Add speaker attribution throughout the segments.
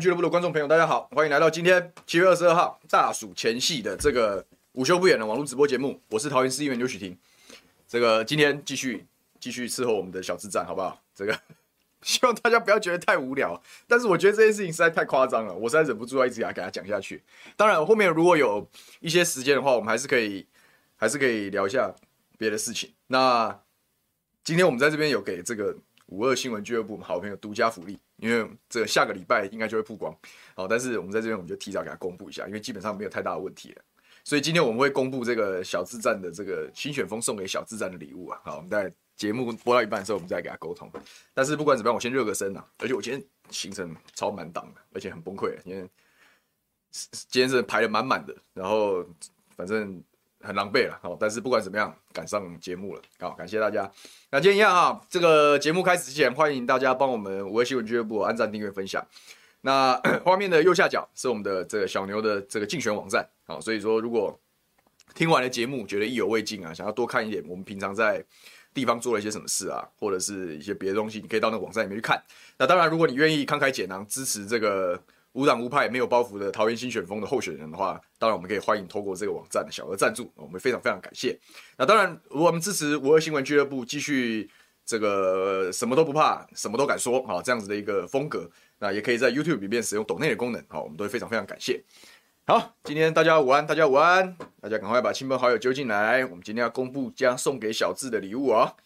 Speaker 1: 俱乐部的观众朋友，大家好，欢迎来到今天七月二十二号大暑前夕的这个午休不远的网络直播节目。我是桃园市议员刘许婷，这个今天继续继续伺候我们的小智战，好不好？这个希望大家不要觉得太无聊，但是我觉得这件事情实在太夸张了，我实在忍不住要一直给他讲下去。当然，后面如果有一些时间的话，我们还是可以还是可以聊一下别的事情。那今天我们在这边有给这个五二新闻俱乐部好朋友独家福利。因为这个下个礼拜应该就会曝光，好，但是我们在这边我们就提早给他公布一下，因为基本上没有太大的问题了，所以今天我们会公布这个小智战的这个新选风送给小智战的礼物啊，好，我们在节目播到一半的时候，我们再给他沟通。但是不管怎么样，我先热个身啊，而且我今天行程超满档的，而且很崩溃，因为今天是排的满满的，然后反正。很狼狈了，好，但是不管怎么样，赶上节目了，好，感谢大家。那今天一样哈，这个节目开始之前，欢迎大家帮我们五二新闻俱乐部按赞、订阅、分享。那 画面的右下角是我们的这个小牛的这个竞选网站，好，所以说如果听完了节目觉得意犹未尽啊，想要多看一点我们平常在地方做了一些什么事啊，或者是一些别的东西，你可以到那个网站里面去看。那当然，如果你愿意慷慨解囊支持这个。无党无派、没有包袱的桃园新选风的候选人的话，当然我们可以欢迎透过这个网站的小额赞助，我们非常非常感谢。那当然，如果我们支持五二新闻俱乐部继续这个什么都不怕、什么都敢说啊这样子的一个风格，那也可以在 YouTube 里面使用抖内的功能，好，我们都会非常非常感谢。好，今天大家午安，大家午安，大家赶快把亲朋好友揪进来，我们今天要公布将送给小智的礼物啊。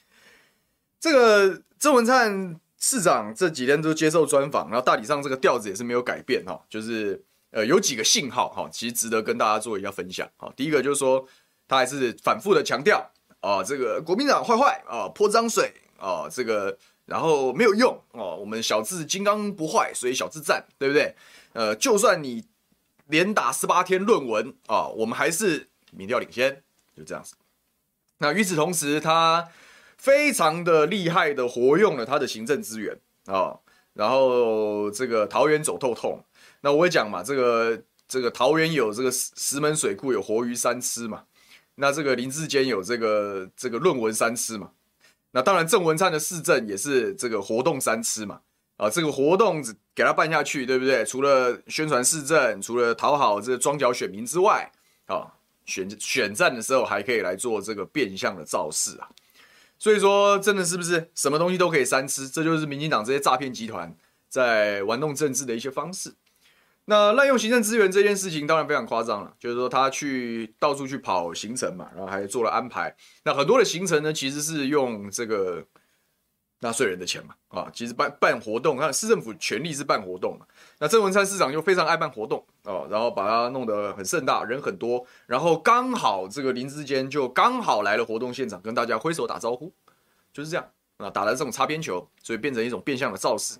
Speaker 1: 这个郑文灿。市长这几天都接受专访，然后大体上这个调子也是没有改变哈，就是呃有几个信号哈，其实值得跟大家做一下分享哈。第一个就是说，他还是反复的强调啊，这个国民党坏坏啊，泼脏水啊，这个然后没有用哦，我们小智金刚不坏，所以小智战，对不对？呃，就算你连打十八天论文啊，我们还是民调领先，就这样子。那与此同时，他。非常的厉害的活用了他的行政资源啊、哦，然后这个桃园走透透，那我会讲嘛，这个这个桃园有这个石石门水库有活鱼三吃嘛，那这个林志坚有这个这个论文三吃嘛，那当然郑文灿的市政也是这个活动三吃嘛，啊，这个活动给他办下去，对不对？除了宣传市政，除了讨好这个庄脚选民之外，啊，选选战的时候还可以来做这个变相的造势啊。所以说，真的是不是什么东西都可以三吃？这就是民进党这些诈骗集团在玩弄政治的一些方式。那滥用行政资源这件事情，当然非常夸张了。就是说，他去到处去跑行程嘛，然后还做了安排。那很多的行程呢，其实是用这个。纳税人的钱嘛，啊，其实办办活动，看市政府权力是办活动嘛。那郑文灿市长又非常爱办活动哦，然后把它弄得很盛大，人很多，然后刚好这个林志坚就刚好来了活动现场，跟大家挥手打招呼，就是这样啊，打了这种擦边球，所以变成一种变相的造势。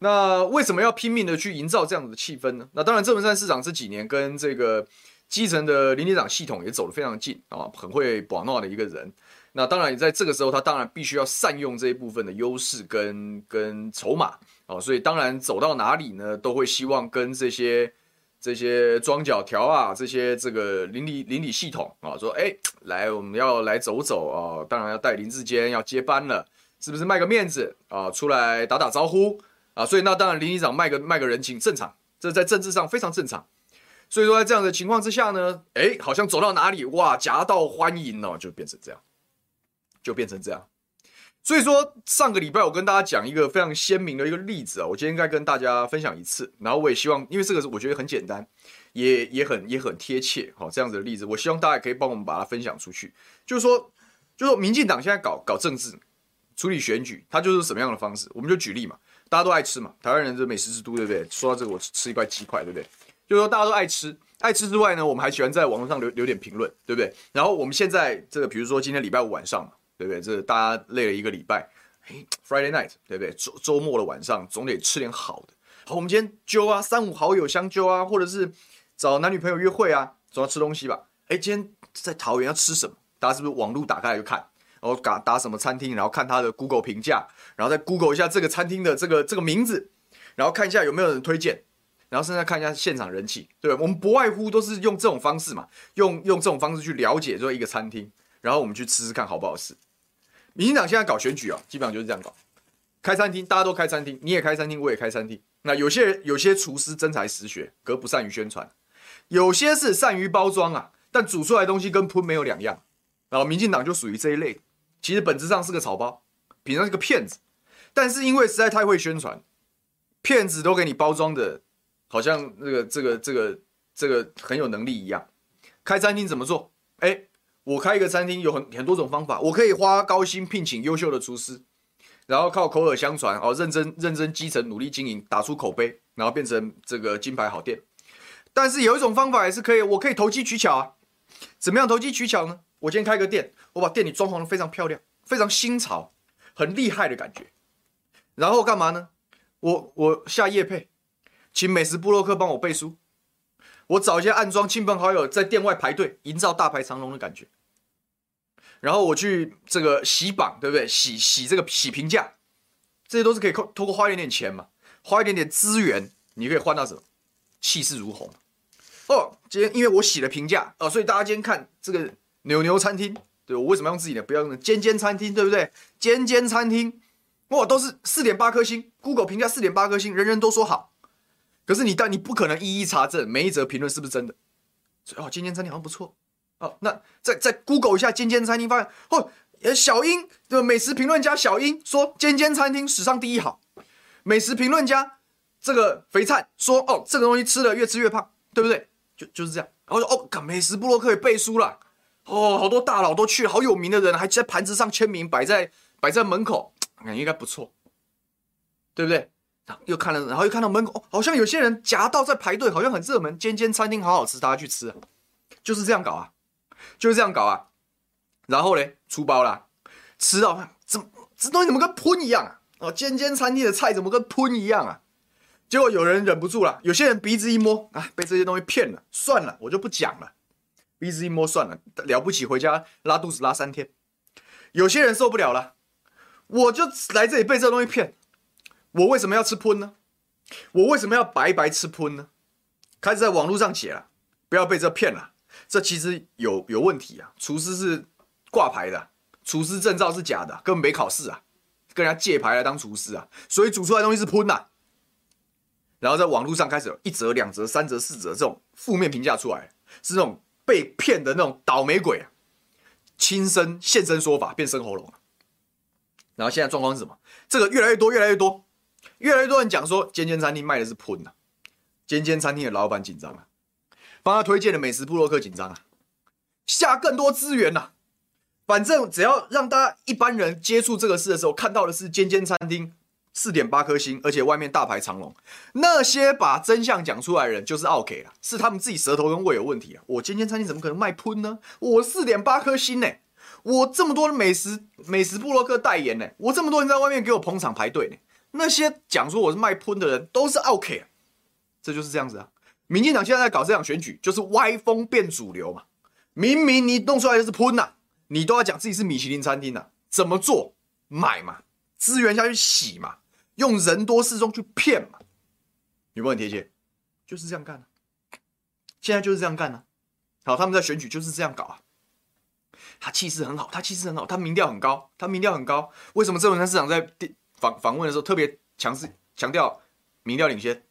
Speaker 1: 那为什么要拼命的去营造这样子的气氛呢？那当然，郑文灿市长这几年跟这个基层的林里长系统也走得非常近啊，很会把闹的一个人。那当然，也在这个时候，他当然必须要善用这一部分的优势跟跟筹码啊，所以当然走到哪里呢，都会希望跟这些这些庄脚条啊，这些这个邻里邻里系统啊，说哎，来我们要来走走啊，当然要带林志坚要接班了，是不是卖个面子啊，出来打打招呼啊？所以那当然，林里长卖个卖个人情正常，这在政治上非常正常。所以说在这样的情况之下呢，哎，好像走到哪里哇，夹道欢迎哦，就变成这样。就变成这样，所以说上个礼拜我跟大家讲一个非常鲜明的一个例子啊，我今天应该跟大家分享一次，然后我也希望，因为这个是我觉得很简单，也也很也很贴切，好，这样子的例子，我希望大家可以帮我们把它分享出去。就是说，就是说，民进党现在搞搞政治，处理选举，它就是什么样的方式？我们就举例嘛，大家都爱吃嘛，台湾人是美食之都，对不对？说到这个，我吃一块鸡块，对不对？就是说大家都爱吃，爱吃之外呢，我们还喜欢在网络上留留点评论，对不对？然后我们现在这个，比如说今天礼拜五晚上，对不对？这个大家累了一个礼拜，嘿，Friday night，对不对？周周末的晚上总得吃点好的。好，我们今天揪啊，三五好友相揪啊，或者是找男女朋友约会啊，总要吃东西吧？哎，今天在桃园要吃什么？大家是不是网络打开来就看？然后打打什么餐厅，然后看他的 Google 评价，然后再 Google 一下这个餐厅的这个这个名字，然后看一下有没有人推荐，然后现在看一下现场人气，对，我们不外乎都是用这种方式嘛，用用这种方式去了解这一个餐厅，然后我们去吃吃看好不好吃。民进党现在搞选举啊，基本上就是这样搞，开餐厅，大家都开餐厅，你也开餐厅，我也开餐厅。那有些人有些厨师真才实学，可不善于宣传，有些是善于包装啊，但煮出来东西跟喷没有两样。然后民进党就属于这一类。其实本质上是个草包，品上是个骗子，但是因为实在太会宣传，骗子都给你包装的，好像那个这个这个这个很有能力一样。开餐厅怎么做？哎，我开一个餐厅有很很多种方法，我可以花高薪聘请优秀的厨师，然后靠口耳相传哦，认真认真基层努力经营，打出口碑，然后变成这个金牌好店。但是有一种方法也是可以，我可以投机取巧啊。怎么样投机取巧呢？我今天开个店，我把店里装潢的非常漂亮，非常新潮，很厉害的感觉。然后干嘛呢？我我下夜配，请美食部落客帮我背书。我找一些暗桩亲朋好友在店外排队，营造大排长龙的感觉。然后我去这个洗榜，对不对？洗洗这个洗评价，这些都是可以透透过花一点点钱嘛，花一点点资源，你可以换到什么？气势如虹。哦，今天因为我洗了评价哦，所以大家今天看这个。牛牛餐厅，对，我为什么要用自己的？不要用尖尖餐厅，对不对？尖尖餐厅，哇，都是四点八颗星，Google 评价四点八颗星，人人都说好。可是你但你不可能一一查证每一则评论是不是真的。所以哦，尖尖餐厅好像不错哦。那再再 Google 一下尖尖餐厅，发现哦，小英的美食评论家小英说尖尖餐厅史上第一好。美食评论家这个肥灿说哦，这个东西吃了越吃越胖，对不对？就就是这样。然后说哦，美食部落客也背书了。哦，好多大佬都去，好有名的人还在盘子上签名，摆在摆在门口，感觉应该不错，对不对？然后又看了，然后又看到门口，哦，好像有些人夹道在排队，好像很热门，尖尖餐厅好好吃，大家去吃，就是这样搞啊，就是这样搞啊。然后嘞，出包了，吃到怎么这东西怎么跟喷一样啊？哦，尖尖餐厅的菜怎么跟喷一样啊？结果有人忍不住了，有些人鼻子一摸啊，被这些东西骗了，算了，我就不讲了。鼻子一摸算了，了不起，回家拉肚子拉三天。有些人受不了了，我就来这里被这东西骗，我为什么要吃喷呢？我为什么要白白吃喷呢？开始在网络上写了，不要被这骗了，这其实有有问题啊！厨师是挂牌的，厨师证照是假的，根本没考试啊，跟人家借牌来当厨师啊，所以煮出来的东西是喷呐。然后在网络上开始有一折、两折、三折、四折这种负面评价出来，是那种。被骗的那种倒霉鬼啊，亲身现身说法，变身喉咙。然后现在状况是什么？这个越来越多，越来越多，越来越多人讲说，尖尖餐厅卖的是喷呐，尖尖餐厅的老板紧张啊，帮他推荐的美食部落客紧张啊，下更多资源呐，反正只要让大家一般人接触这个事的时候，看到的是尖尖餐厅。四点八颗星，而且外面大排长龙。那些把真相讲出来的人就是奥客了，是他们自己舌头跟胃有问题啊！我尖尖餐厅怎么可能卖喷呢？我四点八颗星呢，我这么多的美食美食部落客代言呢，我这么多人在外面给我捧场排队呢。那些讲说我是卖喷的人都是奥 K，，这就是这样子啊！民进党现在在搞这场选举，就是歪风变主流嘛。明明你弄出来的是喷呐，你都要讲自己是米其林餐厅呐，怎么做？买嘛，资源下去洗嘛。用人多势众去骗嘛，有没有很贴切？就是这样干的，现在就是这样干的。好，他们在选举就是这样搞啊。他气势很好，他气势很好，他民调很高，他民调很高。为什么郑文灿市长在访访问的时候特别强势强调民调领先？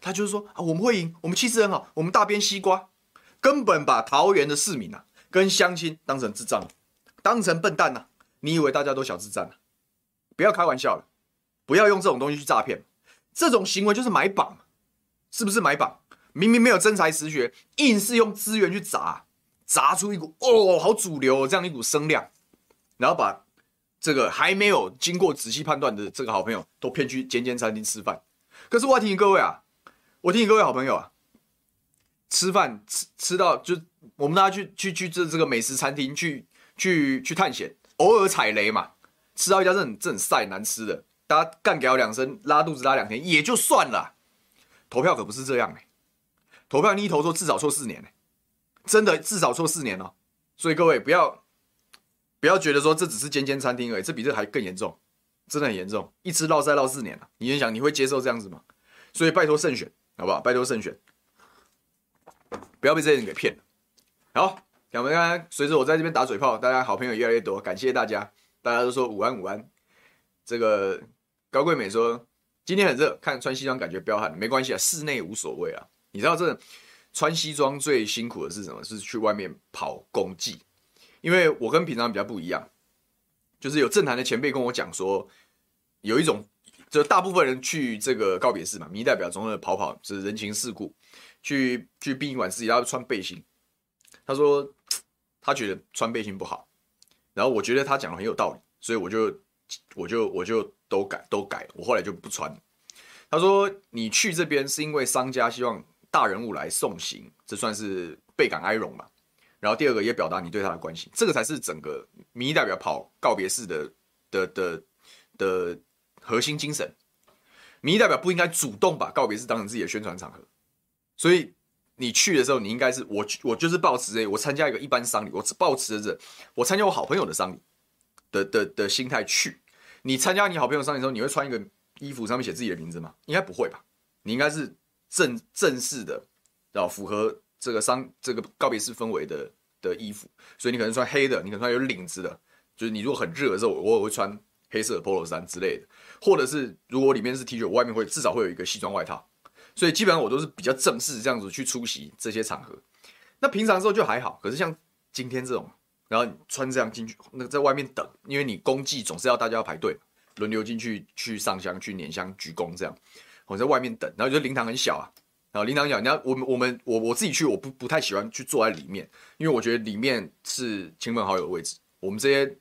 Speaker 1: 他就是说啊，我们会赢，我们气势很好，我们大边西瓜，根本把桃园的市民啊跟乡亲当成智障，当成笨蛋呐、啊。你以为大家都小智障啊？不要开玩笑了。不要用这种东西去诈骗，这种行为就是买榜，是不是买榜？明明没有真才实学，硬是用资源去砸，砸出一股哦，好主流这样一股声量，然后把这个还没有经过仔细判断的这个好朋友，都骗去间间餐厅吃饭。可是我要提醒各位啊，我提醒各位好朋友啊，吃饭吃吃到就我们大家去去去这这个美食餐厅去去去探险，偶尔踩雷嘛，吃到一家这很这很晒难吃的，大家干掉两声，拉肚子拉两天也就算了。投票可不是这样哎、投票你一投错至少错四年、欸、真的至少错四年哦。所以各位不要不要觉得说这只是间间餐厅而已，这比这还更严重，真的很严重，一吃落赛落四年了。你先想你会接受这样子吗？所以拜托慎选，好不好？拜托慎选，不要被这些人给骗了。好，我们刚刚随着我在这边打嘴炮，大家好朋友越来越多，感谢大家，大家都说午安午安。这个高贵美说。今天很热，看穿西装感觉彪悍，没关系啊，室内无所谓啊。你知道这穿西装最辛苦的是什么？是去外面跑公祭，因为我跟平常比较不一样，就是有政坛的前辈跟我讲说，有一种，就大部分人去这个告别式嘛，民意代表总是跑跑，是人情世故，去去殡仪馆自己要穿背心。他说他觉得穿背心不好，然后我觉得他讲的很有道理，所以我就我就我就。都改都改，我后来就不穿。他说：“你去这边是因为商家希望大人物来送行，这算是倍感哀荣嘛。然后第二个也表达你对他的关心，这个才是整个民意代表跑告别式的的的，的核心精神。民意代表不应该主动把告别式当成自己的宣传场合，所以你去的时候，你应该是我我就是抱持着我参加一个一般丧礼，我抱持着我参加我好朋友的丧礼的的的，心态去。”你参加你好朋友丧礼的时候，你会穿一个衣服上面写自己的名字吗？应该不会吧。你应该是正正式的，然后符合这个丧这个告别式氛围的的衣服。所以你可能穿黑的，你可能穿有领子的。就是你如果很热的时候，我也会穿黑色的 polo 衫之类的。或者是如果里面是 T 恤，外面会至少会有一个西装外套。所以基本上我都是比较正式这样子去出席这些场合。那平常时候就还好，可是像今天这种。然后穿这样进去，那在外面等，因为你公祭总是要大家要排队，轮流进去去上香、去拈香、鞠躬这样。我在外面等，然后就灵堂很小啊，然后灵堂小，你要我们我们我我自己去，我不不太喜欢去坐在里面，因为我觉得里面是亲朋好友的位置，我们这些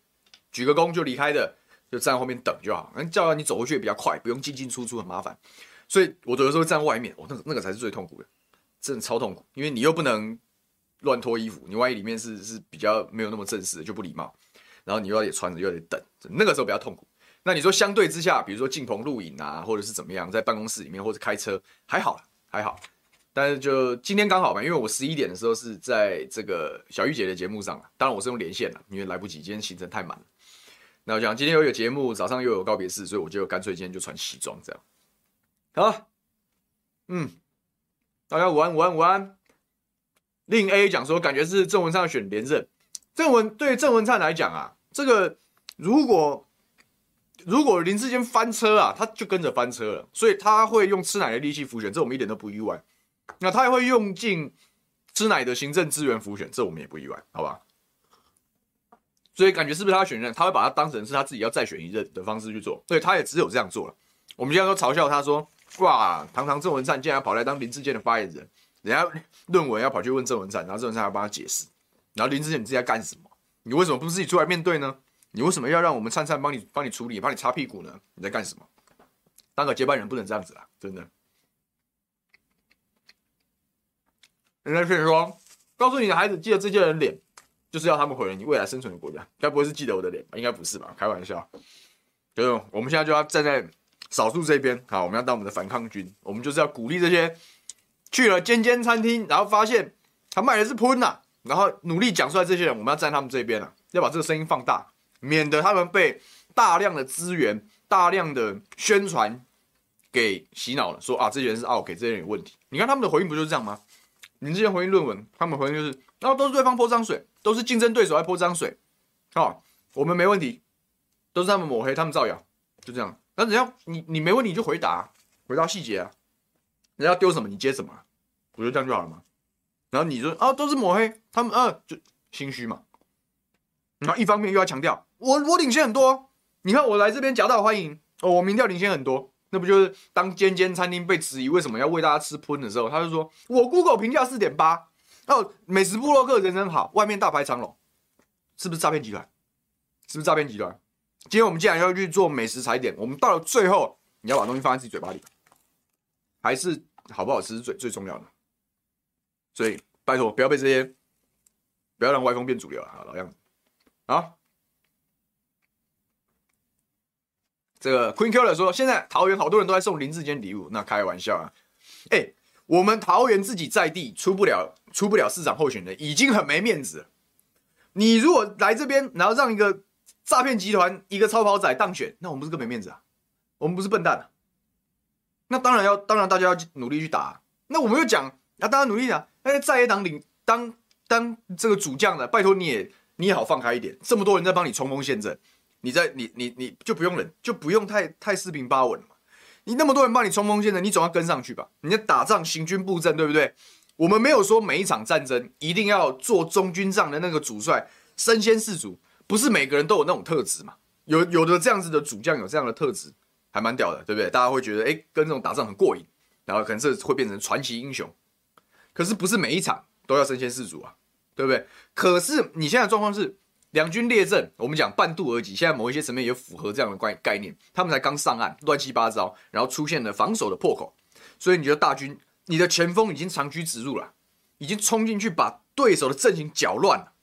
Speaker 1: 举个躬就离开的，就站在后面等就好。那叫你走回去也比较快，不用进进出出很麻烦。所以我有的时候站外面，我、那个那个才是最痛苦的，真的超痛苦，因为你又不能。乱脱衣服，你万一里面是是比较没有那么正式的，就不礼貌。然后你又要得穿着，又得等，那个时候比较痛苦。那你说相对之下，比如说进棚录影啊，或者是怎么样，在办公室里面或者开车还好还好。但是就今天刚好嘛，因为我十一点的时候是在这个小玉姐的节目上，当然我是用连线了，因为来不及，今天行程太满了。那我讲今天又有节目，早上又有告别式，所以我就干脆今天就穿西装这样。好，嗯，大家午安午安午安。令 A 讲说，感觉是郑文灿选连任。郑文对郑文灿来讲啊，这个如果如果林志坚翻车啊，他就跟着翻车了，所以他会用吃奶的力气辅选，这我们一点都不意外。那他也会用尽吃奶的行政资源辅选，这我们也不意外，好吧？所以感觉是不是他选任，他会把他当成是他自己要再选一任的方式去做，所以他也只有这样做了。我们现在都嘲笑他说，哇，堂堂郑文灿竟然跑来当林志健的发言人。人家论文要跑去问郑文灿，然后郑文灿还要帮他解释，然后林志健你自己在干什么？你为什么不自己出来面对呢？你为什么要让我们灿灿帮你帮你处理，帮你擦屁股呢？你在干什么？当个接班人不能这样子啊，真的。人家劝说，告诉你的孩子，记得这些人脸，就是要他们毁了你未来生存的国家。该不会是记得我的脸吧？应该不是吧？开玩笑。就我们现在就要站在少数这边，好，我们要当我们的反抗军，我们就是要鼓励这些。去了尖尖餐厅，然后发现他卖的是喷呐，然后努力讲出来，这些人我们要站他们这边啊，要把这个声音放大，免得他们被大量的资源、大量的宣传给洗脑了，说啊这些人是 OK，这些人有问题。你看他们的回应不就是这样吗？你之前回应论文，他们回应就是，然后都是对方泼脏水，都是竞争对手在泼脏水，好，我们没问题，都是他们抹黑，他们造谣，就这样。那只要你你没问题就回答，回答细节啊。人家丢什么你接什么，不就这样就好了吗？然后你说啊，都是抹黑，他们啊就心虚嘛。然后一方面又要强调我我领先很多，你看我来这边夹道欢迎。哦，我民调领先很多，那不就是当间间餐厅被质疑为什么要喂大家吃喷的时候，他就说我 Google 评价四点八哦，美食部落客人人好，外面大排长龙，是不是诈骗集团？是不是诈骗集团？今天我们既然要去做美食踩点，我们到了最后，你要把东西放在自己嘴巴里，还是好不好吃是最最重要的。所以拜托不要被这些，不要让歪风变主流啊，老样子。好，这个 Queen Killer 说，现在桃园好多人都在送林志坚礼物，那开玩笑啊。哎、我们桃园自己在地出不了出不了市长候选人，已经很没面子。你如果来这边，然后让一个。诈骗集团一个超跑仔当选，那我们不是更没面子啊？我们不是笨蛋啊？那当然要，当然大家要努力去打。那我们又讲，那大家努力讲。那在野党领当当这个主将的，拜托你也你也好放开一点。这么多人在帮你冲锋陷阵，你在你你你就不用忍，就不用太太四平八稳嘛。你那么多人帮你冲锋陷阵，你总要跟上去吧？你在打仗行军布阵，对不对？我们没有说每一场战争一定要做中军帐的那个主帅，身先士卒。不是每个人都有那种特质嘛？有有的这样子的主将有这样的特质，还蛮屌的，对不对？大家会觉得，哎，跟这种打仗很过瘾，然后可能是会变成传奇英雄。可是不是每一场都要身先士卒啊，对不对？可是你现在状况是两军列阵，我们讲半渡而击，现在某一些层面也符合这样的概概念。他们才刚上岸，乱七八糟，然后出现了防守的破口，所以你觉得大军，你的前锋已经长驱直入了，已经冲进去把对手的阵型搅乱了。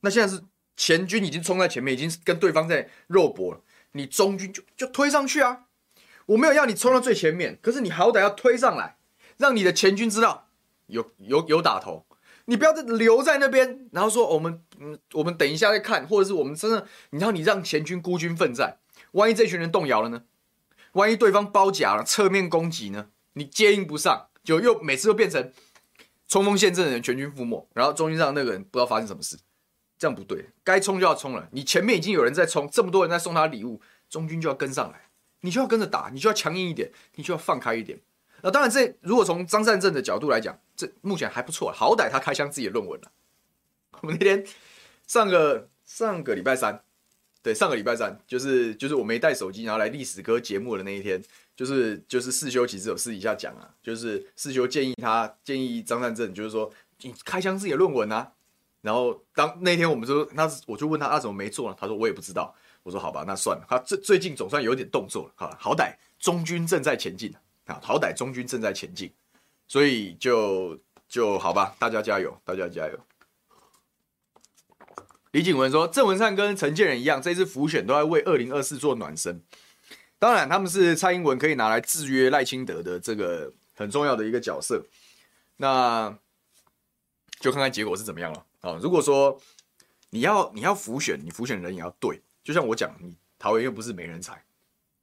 Speaker 1: 那现在是。前军已经冲在前面，已经跟对方在肉搏了。你中军就就推上去啊！我没有要你冲到最前面，可是你好歹要推上来，让你的前军知道有有有打头。你不要再留在那边，然后说我们嗯，我们等一下再看，或者是我们真的，然后你让前军孤军奋战，万一这群人动摇了呢？万一对方包夹了，侧面攻击呢？你接应不上，就又每次都变成冲锋陷阵的人全军覆没，然后中军上那个人不知道发生什么事。这样不对，该冲就要冲了。你前面已经有人在冲，这么多人在送他礼物，中军就要跟上来，你就要跟着打，你就要强硬一点，你就要放开一点。那当然，这如果从张善政的角度来讲，这目前还不错，好歹他开箱自己的论文了。我们那天上个上个礼拜三，对，上个礼拜三就是就是我没带手机，然后来历史哥节目的那一天，就是就是世修其实有私底下讲啊，就是世修建议他建议张善政，就是说你开箱自己的论文啊。然后当那天我们说，那我就问他，他怎么没做呢？他说我也不知道。我说好吧，那算了。他最最近总算有点动作了，哈，好歹中军正在前进啊，好歹中军正在前进，所以就就好吧，大家加油，大家加油。李景文说，郑文灿跟陈建仁一样，这次浮选都在为二零二四做暖身。当然，他们是蔡英文可以拿来制约赖清德的这个很重要的一个角色。那就看看结果是怎么样了。啊，如果说你要你要浮选，你浮选人也要对，就像我讲，你桃园又不是没人才，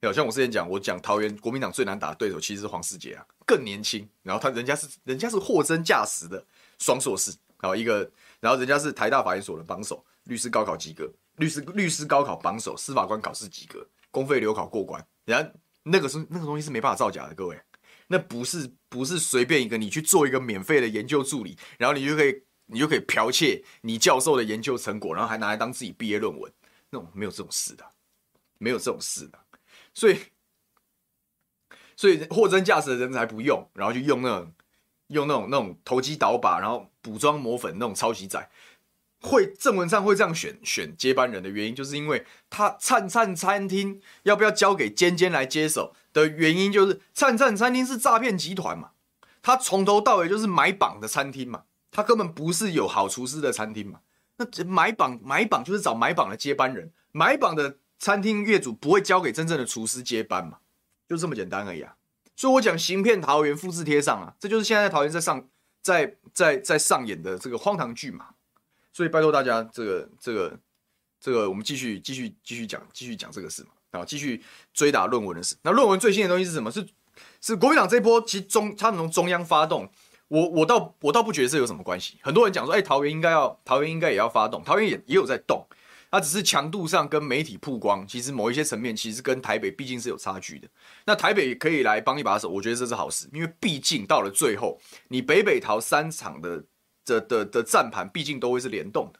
Speaker 1: 好像我之前讲，我讲桃园国民党最难打的对手其实是黄世杰啊，更年轻，然后他人家是人家是货真价实的双硕士，然后一个，然后人家是台大法研所的帮手，律师高考及格，律师律师高考榜首，司法官考试及格，公费留考过关，人家那个是那个东西是没办法造假的，各位，那不是不是随便一个你去做一个免费的研究助理，然后你就可以。你就可以剽窃你教授的研究成果，然后还拿来当自己毕业论文，那种没有这种事的，没有这种事的，所以，所以货真价实的人才不用，然后就用那种用那种那种投机倒把，然后补妆抹粉那种抄袭仔，会郑文灿会这样选选接班人的原因，就是因为他灿灿餐厅要不要交给尖尖来接手的原因，就是灿灿餐厅是诈骗集团嘛，他从头到尾就是买榜的餐厅嘛。他根本不是有好厨师的餐厅嘛？那买榜买榜就是找买榜的接班人，买榜的餐厅业主不会交给真正的厨师接班嘛？就这么简单而已啊！所以我讲行骗桃园复制贴上啊，这就是现在在桃园在上在在在上演的这个荒唐剧嘛。所以拜托大家，这个这个这个，我们继续继续继续讲继续讲这个事嘛，然后继续追打论文的事。那论文最新的东西是什么？是是国民党这一波，其实中他们从中央发动。我我倒我倒不觉得这有什么关系。很多人讲说，哎、桃园应该要桃园应该也要发动，桃园也也有在动，它只是强度上跟媒体曝光，其实某一些层面其实跟台北毕竟是有差距的。那台北可以来帮一把手，我觉得这是好事，因为毕竟到了最后，你北北桃三场的的的的战盘毕竟都会是联动的，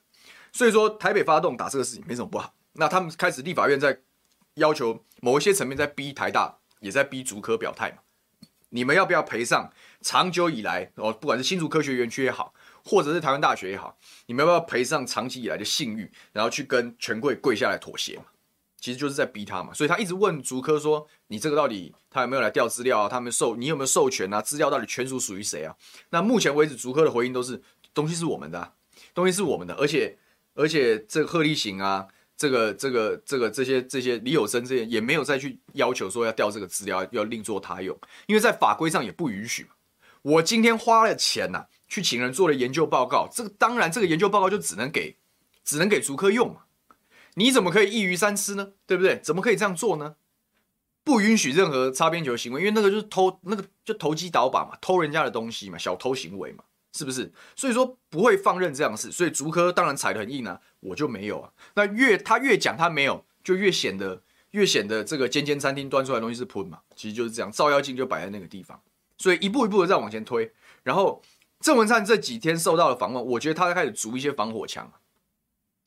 Speaker 1: 所以说台北发动打这个事情没什么不好。那他们开始立法院在要求某一些层面在逼台大，也在逼竹科表态嘛，你们要不要赔上？长久以来，哦，不管是新竹科学园区也好，或者是台湾大学也好，你们要不要赔上长期以来的信誉，然后去跟权贵跪下来妥协嘛？其实就是在逼他嘛。所以他一直问竹科说：“你这个到底他有没有来调资料啊？他们授你有没有授权啊？资料到底权属属于谁啊？”那目前为止，竹科的回应都是东西是我们的、东西是我们的，而且而且这个贺立行啊。这个、这个、这个、这些、这些李有生这些也没有再去要求说要调这个资料，要另作他用，因为在法规上也不允许嘛。我今天花了钱呐、去请人做了研究报告，这个当然这个研究报告就只能给，只能给足科用嘛。你怎么可以一鱼三吃呢？对不对？怎么可以这样做呢？不允许任何擦边球行为，因为那个就是偷，那个就投机倒把嘛，偷人家的东西嘛，小偷行为嘛。是不是？所以说不会放任这样的事，所以竹科当然踩得很硬啊，我就没有啊。那越他越讲他没有，就越显得越显得这个尖尖餐厅端出来东西是喷嘛，其实就是这样，照妖镜就摆在那个地方，所以一步一步的在往前推。然后郑文灿这几天受到了访问，我觉得他开始逐一些防火墙，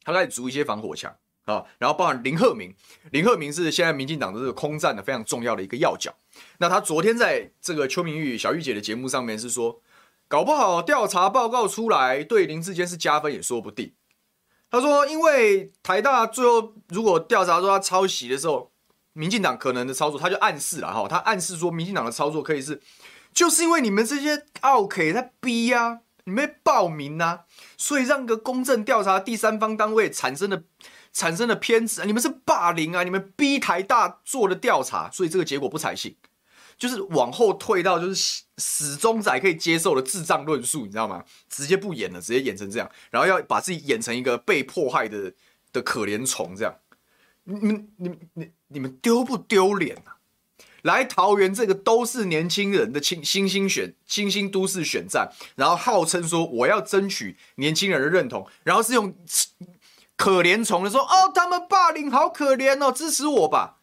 Speaker 1: 他开始筑一些防火墙啊。然后包含林鹤明，林鹤明是现在民进党的这个空战的非常重要的一个要角。那他昨天在这个邱明玉小玉姐的节目上面是说。搞不好调查报告出来对林志坚是加分也说不定。他说，因为台大最后如果调查说他抄袭的时候，民进党可能的操作，他就暗示了哈，他暗示说民进党的操作可以是，就是因为你们这些奥客在逼呀，你们报名呐，所以让个公正调查第三方单位产生的产生的偏执，你们是霸凌啊，你们逼台大做的调查，所以这个结果不采信。就是往后退到就是死忠仔可以接受的智障论述，你知道吗？直接不演了，直接演成这样，然后要把自己演成一个被迫害的的可怜虫，这样，你们、你们、你、你们丢不丢脸啊？来桃园这个都是年轻人的新新兴选新兴都市选战，然后号称说我要争取年轻人的认同，然后是用可怜虫的说哦，他们霸凌好可怜哦，支持我吧。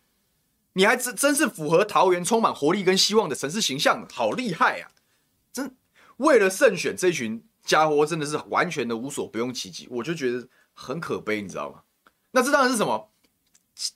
Speaker 1: 你还真真是符合桃园充满活力跟希望的城市形象，好厉害啊！真为了胜选这群家伙，真的是完全的无所不用其极，我就觉得很可悲，你知道吗？那这当然是什么？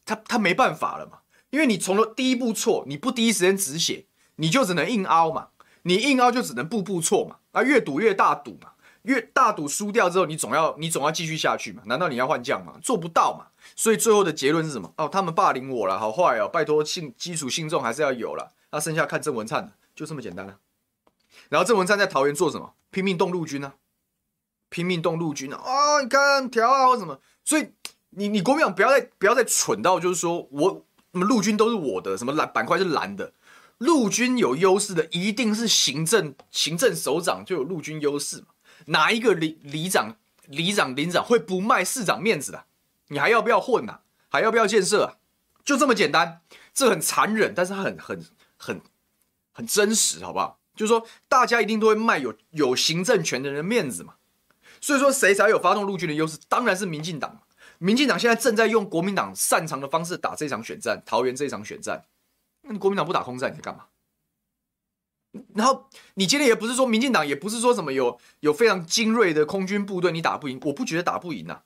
Speaker 1: 他他没办法了嘛，因为你从了第一步错，你不第一时间止血，你就只能硬凹嘛，你硬凹就只能步步错嘛，啊，越赌越大赌嘛。越大赌输掉之后，你总要你总要继续下去嘛？难道你要换将吗？做不到嘛？所以最后的结论是什么？哦，他们霸凌我了，好坏哦！拜托信基础信众还是要有了。那剩下看郑文灿的，就这么简单了。然后郑文灿在桃园做什么？拼命动陆军啊！拼命动陆军啊！啊、你看调啊或什么？所以你你国民党不要再不要再蠢到就是说我什么陆军都是我的，什么蓝板块是蓝的，陆军有优势的一定是行政行政首长就有陆军优势嘛。哪一个里里长、里长、邻长会不卖市长面子的？你还要不要混呐？还要不要建设？就这么简单，这很残忍，但是很很很很真实，好不好？就是说，大家一定都会卖有有行政权的人的面子嘛。所以说，谁才有发动陆军的优势？当然是民进党。民进党现在正在用国民党擅长的方式打这场选战，桃园这场选战。那国民党不打空战，你在干嘛？然后你今天也不是说民进党，也不是说什么有有非常精锐的空军部队，你打不赢，我不觉得打不赢呐、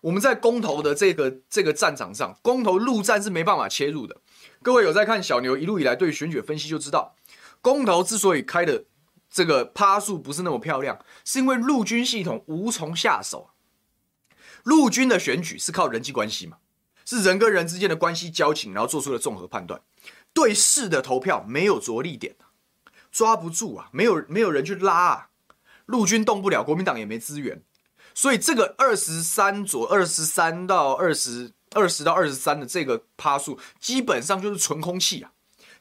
Speaker 1: 我们在公投的这个这个战场上，公投陆战是没办法切入的。各位有在看小牛一路以来对选举分析就知道，公投之所以开的这个趴数不是那么漂亮，是因为陆军系统无从下手。陆军的选举是靠人际关系嘛，是人跟人之间的关系交情，然后做出了综合判断。对事的投票没有着力点。抓不住啊，没有没有人去拉啊，陆军动不了，国民党也没资源，所以这个二十三左二十三到二十二十到二十三的这个趴数，基本上就是纯空气啊，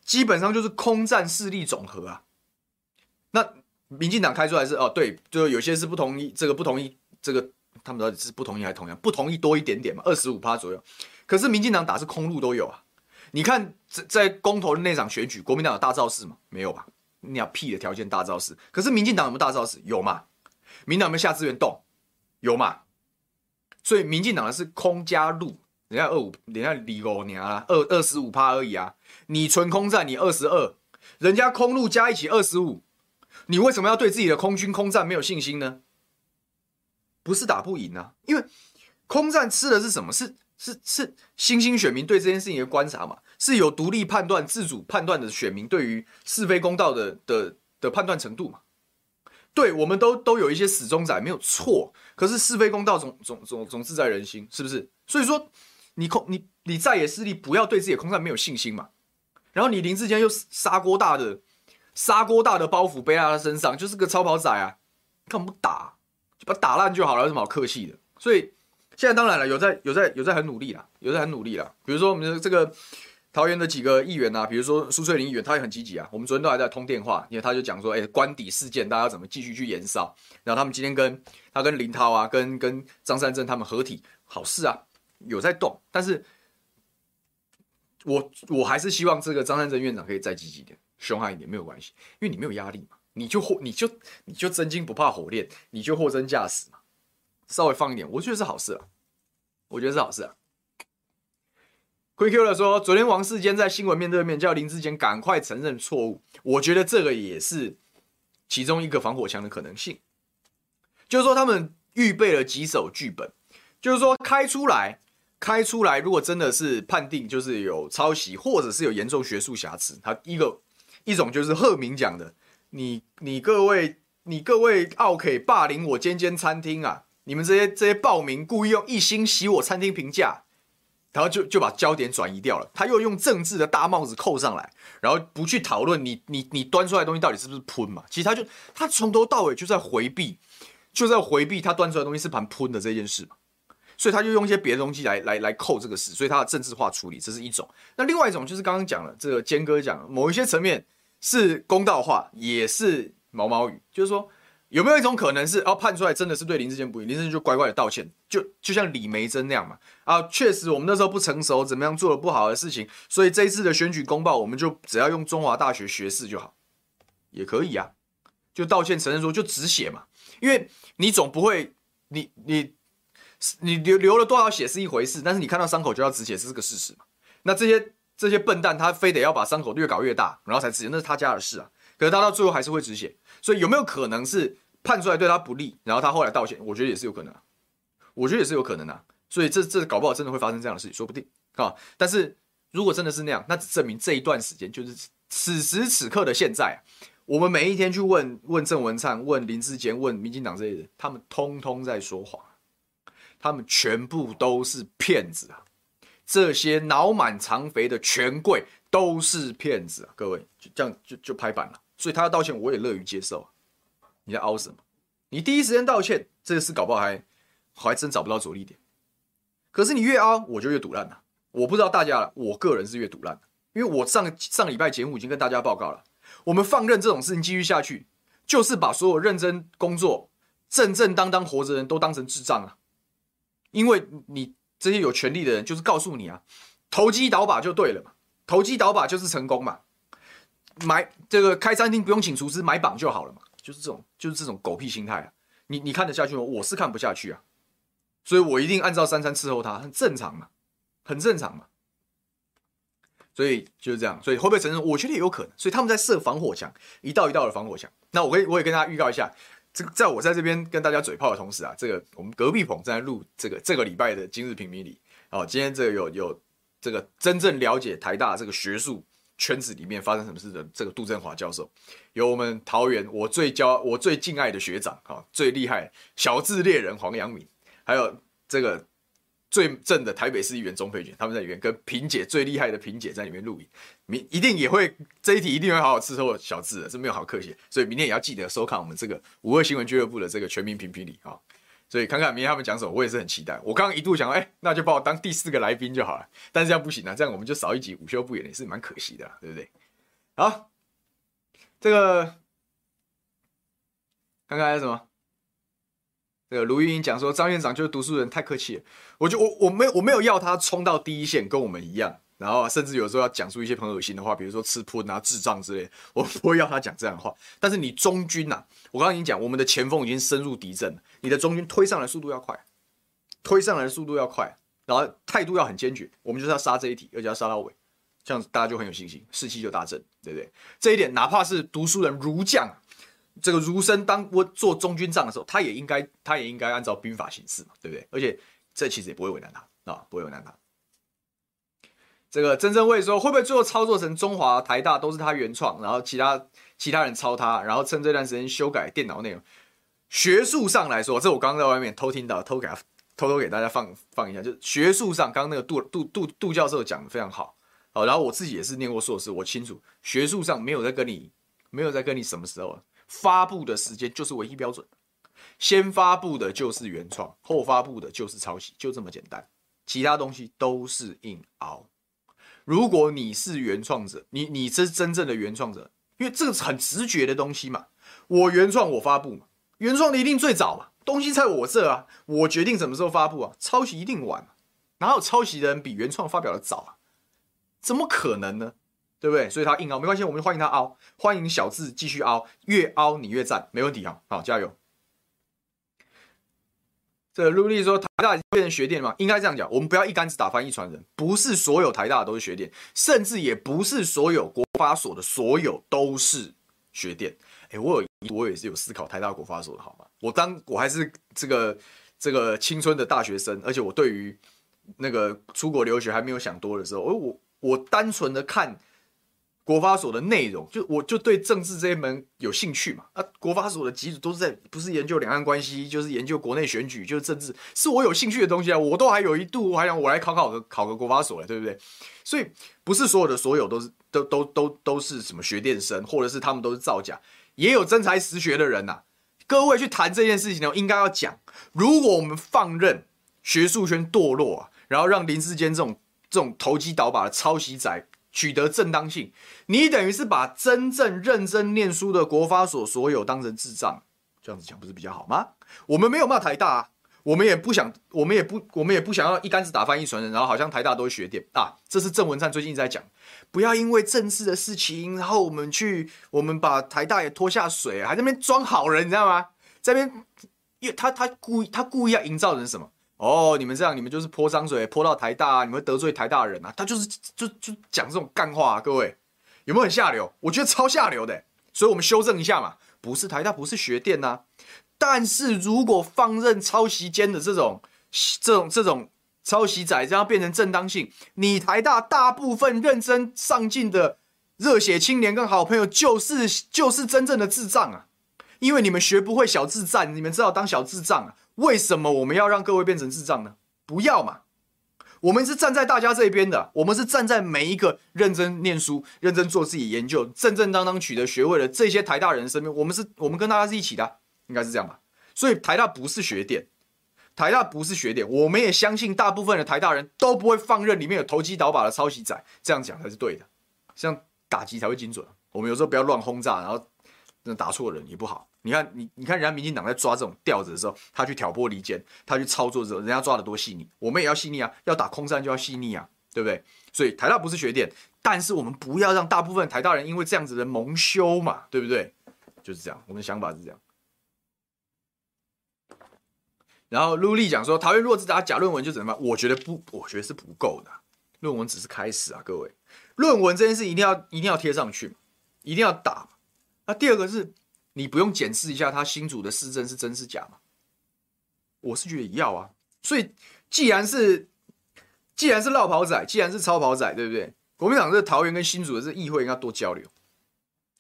Speaker 1: 基本上就是空战势力总和啊。那民进党开出来是哦，对，就有些是不同意，这个不同意，这个他们到底是不同意还是同样？不同意多一点点嘛，二十五趴左右。可是民进党打是空路都有啊，你看在在公投的那场选举，国民党有大造势吗？没有吧？你鸟屁的条件大造势，可是民进党有没有大造势？有嘛？民党有没有下资源动？有嘛？所以民进党的是空加陆，人家二五，人家李五年啊，二二十五趴而已啊。你纯空战，你二十二，人家空陆加一起二十五，你为什么要对自己的空军空战没有信心呢？不是打不赢啊，因为空战吃的是什么？是是是新兴选民对这件事情的观察嘛。是有独立判断、自主判断的选民对于是非公道的的的判断程度嘛？对，我们都都有一些死忠仔，没有错。可是是非公道总总总总自在人心，是不是？所以说，你空你你在野势力不要对自己空战没有信心嘛。然后你林志坚又砂锅大的砂锅大的包袱背在他身上，就是个超跑仔啊！你干嘛不打？就把打烂就好了，有什么好客气的？所以现在当然了，有在有在有在很努力啦，有在很努力啦。比如说我们的这个。桃园的几个议员啊，比如说苏翠玲议员，他也很积极啊。我们昨天都还在通电话，因为他就讲说，哎、官邸事件大家怎么继续去延烧？然后他们今天跟他跟林涛啊，跟跟张善政他们合体，好事啊，有在动。但是我我还是希望这个张善政院长可以再积极一点，凶悍一点，没有关系，因为你没有压力嘛，你就货你就你就真金不怕火炼，你就货真价实嘛，稍微放一点，我觉得是好事啊，我觉得是好事啊。Q Q 的说，昨天王世坚在新闻面对面叫林志坚赶快承认错误，我觉得这个也是其中一个防火墙的可能性。就是说，他们预备了几手剧本，就是说开出来，开出来，如果真的是判定就是有抄袭，或者是有严重学术瑕疵，他一个一种就是赫明讲的，你你各位你各位奥 K 霸凌我间间餐厅啊，你们这些这些暴民故意用一星洗我餐厅评价。然后就就把焦点转移掉了，他又用政治的大帽子扣上来，然后不去讨论你你你端出来东西到底是不是喷嘛？其实他就他从头到尾就在回避，就在回避他端出来东西是盘喷的这件事嘛，所以他就用一些别的东西来来来扣这个事，所以他的政治化处理这是一种。那另外一种就是刚刚讲了，这个坚哥讲某一些层面是公道话，也是毛毛雨，就是说。有没有一种可能是，哦，判出来真的是对林志坚不义，林志坚就乖乖的道歉，就就像李梅珍那样嘛？啊，确实我们那时候不成熟，怎么样做了不好的事情，所以这一次的选举公报，我们就只要用中华大学学士就好，也可以啊，就道歉承认说就止血嘛，因为你总不会，你你你流流了多少血是一回事，但是你看到伤口就要止血，这是个事实嘛？那这些这些笨蛋他非得要把伤口越搞越大，然后才止血，那是他家的事啊。可是他到最后还是会止血，所以有没有可能是判出来对他不利，然后他后来道歉？我觉得也是有可能啊，我觉得也是有可能啊。所以这这搞不好真的会发生这样的事情，说不定啊。但是如果真的是那样，那只证明这一段时间就是此时此刻的现在，我们每一天去问问郑文灿、问林志坚、问民进党这些人，他们通通在说谎，他们全部都是骗子啊！这些脑满肠肥的权贵都是骗子啊！各位就这样就就拍板了。所以他要道歉，我也乐于接受。你在凹什么？你第一时间道歉，这个事搞不好还还真找不到着力点。可是你越凹，我就越堵烂了。我不知道大家，我个人是越堵烂，因为我上上礼拜节目已经跟大家报告了，我们放任这种事情继续下去，就是把所有认真工作、正正当当活着的人都当成智障啊！因为你这些有权力的人，就是告诉你啊，投机倒把就对了嘛，投机倒把就是成功嘛。买这个开餐厅不用请厨师，买榜就好了嘛，就是这种就是这种狗屁心态啊！你你看得下去吗？我是看不下去啊，所以我一定按照三餐伺候他，很正常嘛，很正常嘛。所以就是这样，所以会不会承认？我觉得也有可能。所以他们在设防火墙，一道一道的防火墙。那我可以我也跟大家预告一下，这个在我在这边跟大家嘴炮的同时啊，这个我们隔壁棚正在录这个这个礼拜的今日评评理。哦，今天这个有有这个真正了解台大这个学术。圈子里面发生什么事的这个杜振华教授，有我们桃园我最骄我最敬爱的学长啊，最厉害小智猎人黄阳明，还有这个最正的台北市议员钟佩娟，他们在里面跟萍姐最厉害的萍姐在里面录影，明一定也会这一题一定会好好伺候小智的，是没有好客气，所以明天也要记得收看我们这个五二新闻俱乐部的这个全民评评理啊。所以看看明天他们讲什么，我也是很期待。我刚刚一度想，哎、那就把我当第四个来宾就好了。但是这样不行啊，这样我们就少一集午休不演，也是蛮可惜的，对不对？好，这个看看还有什么？这个卢玉英讲说，张院长就是读书人，太客气了。我就我我没我没有要他冲到第一线，跟我们一样。然后甚至有时候要讲出一些很恶心的话，比如说吃喷啊、智障之类，我不会要他讲这样的话。但是你中军呐、我刚刚已经讲，我们的前锋已经深入敌阵了，你的中军推上来速度要快，推上来的速度要快，然后态度要很坚决，我们就是要杀这一题，而且要杀到尾，这样子大家就很有信心，士气就大振，对不对？这一点哪怕是读书人儒将，这个儒生当我做中军帐的时候，他也应该他也应该按照兵法行事嘛，对不对？而且这其实也不会为难他啊，不会为难他。这个曾正卫说，会不会最后操作成中华台大都是他原创，然后其他其他人抄他，然后趁这段时间修改电脑内容？学术上来说，这我刚刚在外面偷听到，偷给他偷偷给大家放放一下，就学术上，刚刚那个杜杜杜杜教授讲的非常好，好，然后我自己也是念过硕士，我清楚学术上没有在跟你没有在跟你什么时候发布的时间就是唯一标准，先发布的就是原创，后发布的就是抄袭，就这么简单，其他东西都是硬熬。如果你是原创者，你你是真正的原创者，因为这个是很直觉的东西嘛。我原创我发布嘛，原创的一定最早嘛，东西在我这啊，我决定什么时候发布啊，抄袭一定晚，哪有抄袭的人比原创发表的早啊？怎么可能呢？对不对？所以他硬凹没关系，我们欢迎他凹，欢迎小智继续凹，越凹你越赞，没问题啊，好加油。这陆丽说台大变成学电嘛？应该这样讲，我们不要一竿子打翻一船人。不是所有台大的都是学电，甚至也不是所有国发所的所有都是学电。哎，我有我也是有思考台大国发所的好吗？我当我还是这个这个青春的大学生，而且我对于那个出国留学还没有想多的时候，我我我单纯的看。国发所的内容，就我就对政治这一门有兴趣嘛。啊，国发所的基础都是在不是研究两岸关系，就是研究国内选举，就是政治，是我有兴趣的东西啊。我都还有一度我还想我来考考个考个国发所了，对不对？所以不是所有的所有都是都都都都是什么学电生，或者是他们都是造假，也有真才实学的人呐、各位去谈这件事情呢，应该要讲，如果我们放任学术圈堕落，然后让林志坚这种这种投机倒把的抄袭仔。取得正当性，你等于是把真正认真念书的国发所所有当成智障，这样子讲不是比较好吗？我们没有骂台大啊，我们也不想，我们也不，我们也不想要一竿子打翻一船人，然后好像台大都是学点啊。这是郑文灿最近在讲，不要因为政治的事情，然后我们去，我们把台大也拖下水，还在那边装好人，你知道吗？在那边，因为他他故意他故意要营造成什么？哦，你们这样，你们就是泼脏水，泼到台大啊，你们得罪台大人啊。他就是就就讲这种干话啊，各位有没有很下流？我觉得超下流的，所以我们修正一下嘛，不是台大，不是学电呐、啊。但是如果放任抄袭间的这种这种这种抄袭仔这样变成正当性，你台大大部分认真上进的热血青年跟好朋友就是就是真正的智障啊，因为你们学不会小智障，你们知道当小智障啊。为什么我们要让各位变成智障呢？不要嘛！我们是站在大家这边的，我们是站在每一个认真念书、认真做自己研究、正正当当取得学位的这些台大人身边。我们是，我们跟大家是一起的，应该是这样吧？所以台大不是学店，台大不是学店。我们也相信大部分的台大人都不会放任里面有投机倒把的抄袭仔，这样讲才是对的，这样打击才会精准。我们有时候不要乱轰炸，然后那打错人也不好。你看，你你看，人家民进党在抓这种调子的时候，他去挑拨离间，他去操作的时候，人家抓得多细腻，我们也要细腻啊，要打空战就要细腻啊，对不对？所以台大不是学店，但是我们不要让大部分台大人因为这样子的蒙羞嘛，对不对？就是这样，我们的想法是这样。然后陆丽讲说，桃园若只打假论文就怎么办？我觉得不，我觉得是不够的，论文只是开始啊，各位，论文这件事一定要一定要贴上去，一定要打。那第二个是。你不用检视一下他新组的市政是真是假吗？我是觉得要啊。所以既然是既然是落跑仔，既然是超跑仔，对不对？国民党这桃园跟新组的这议会应该多交流，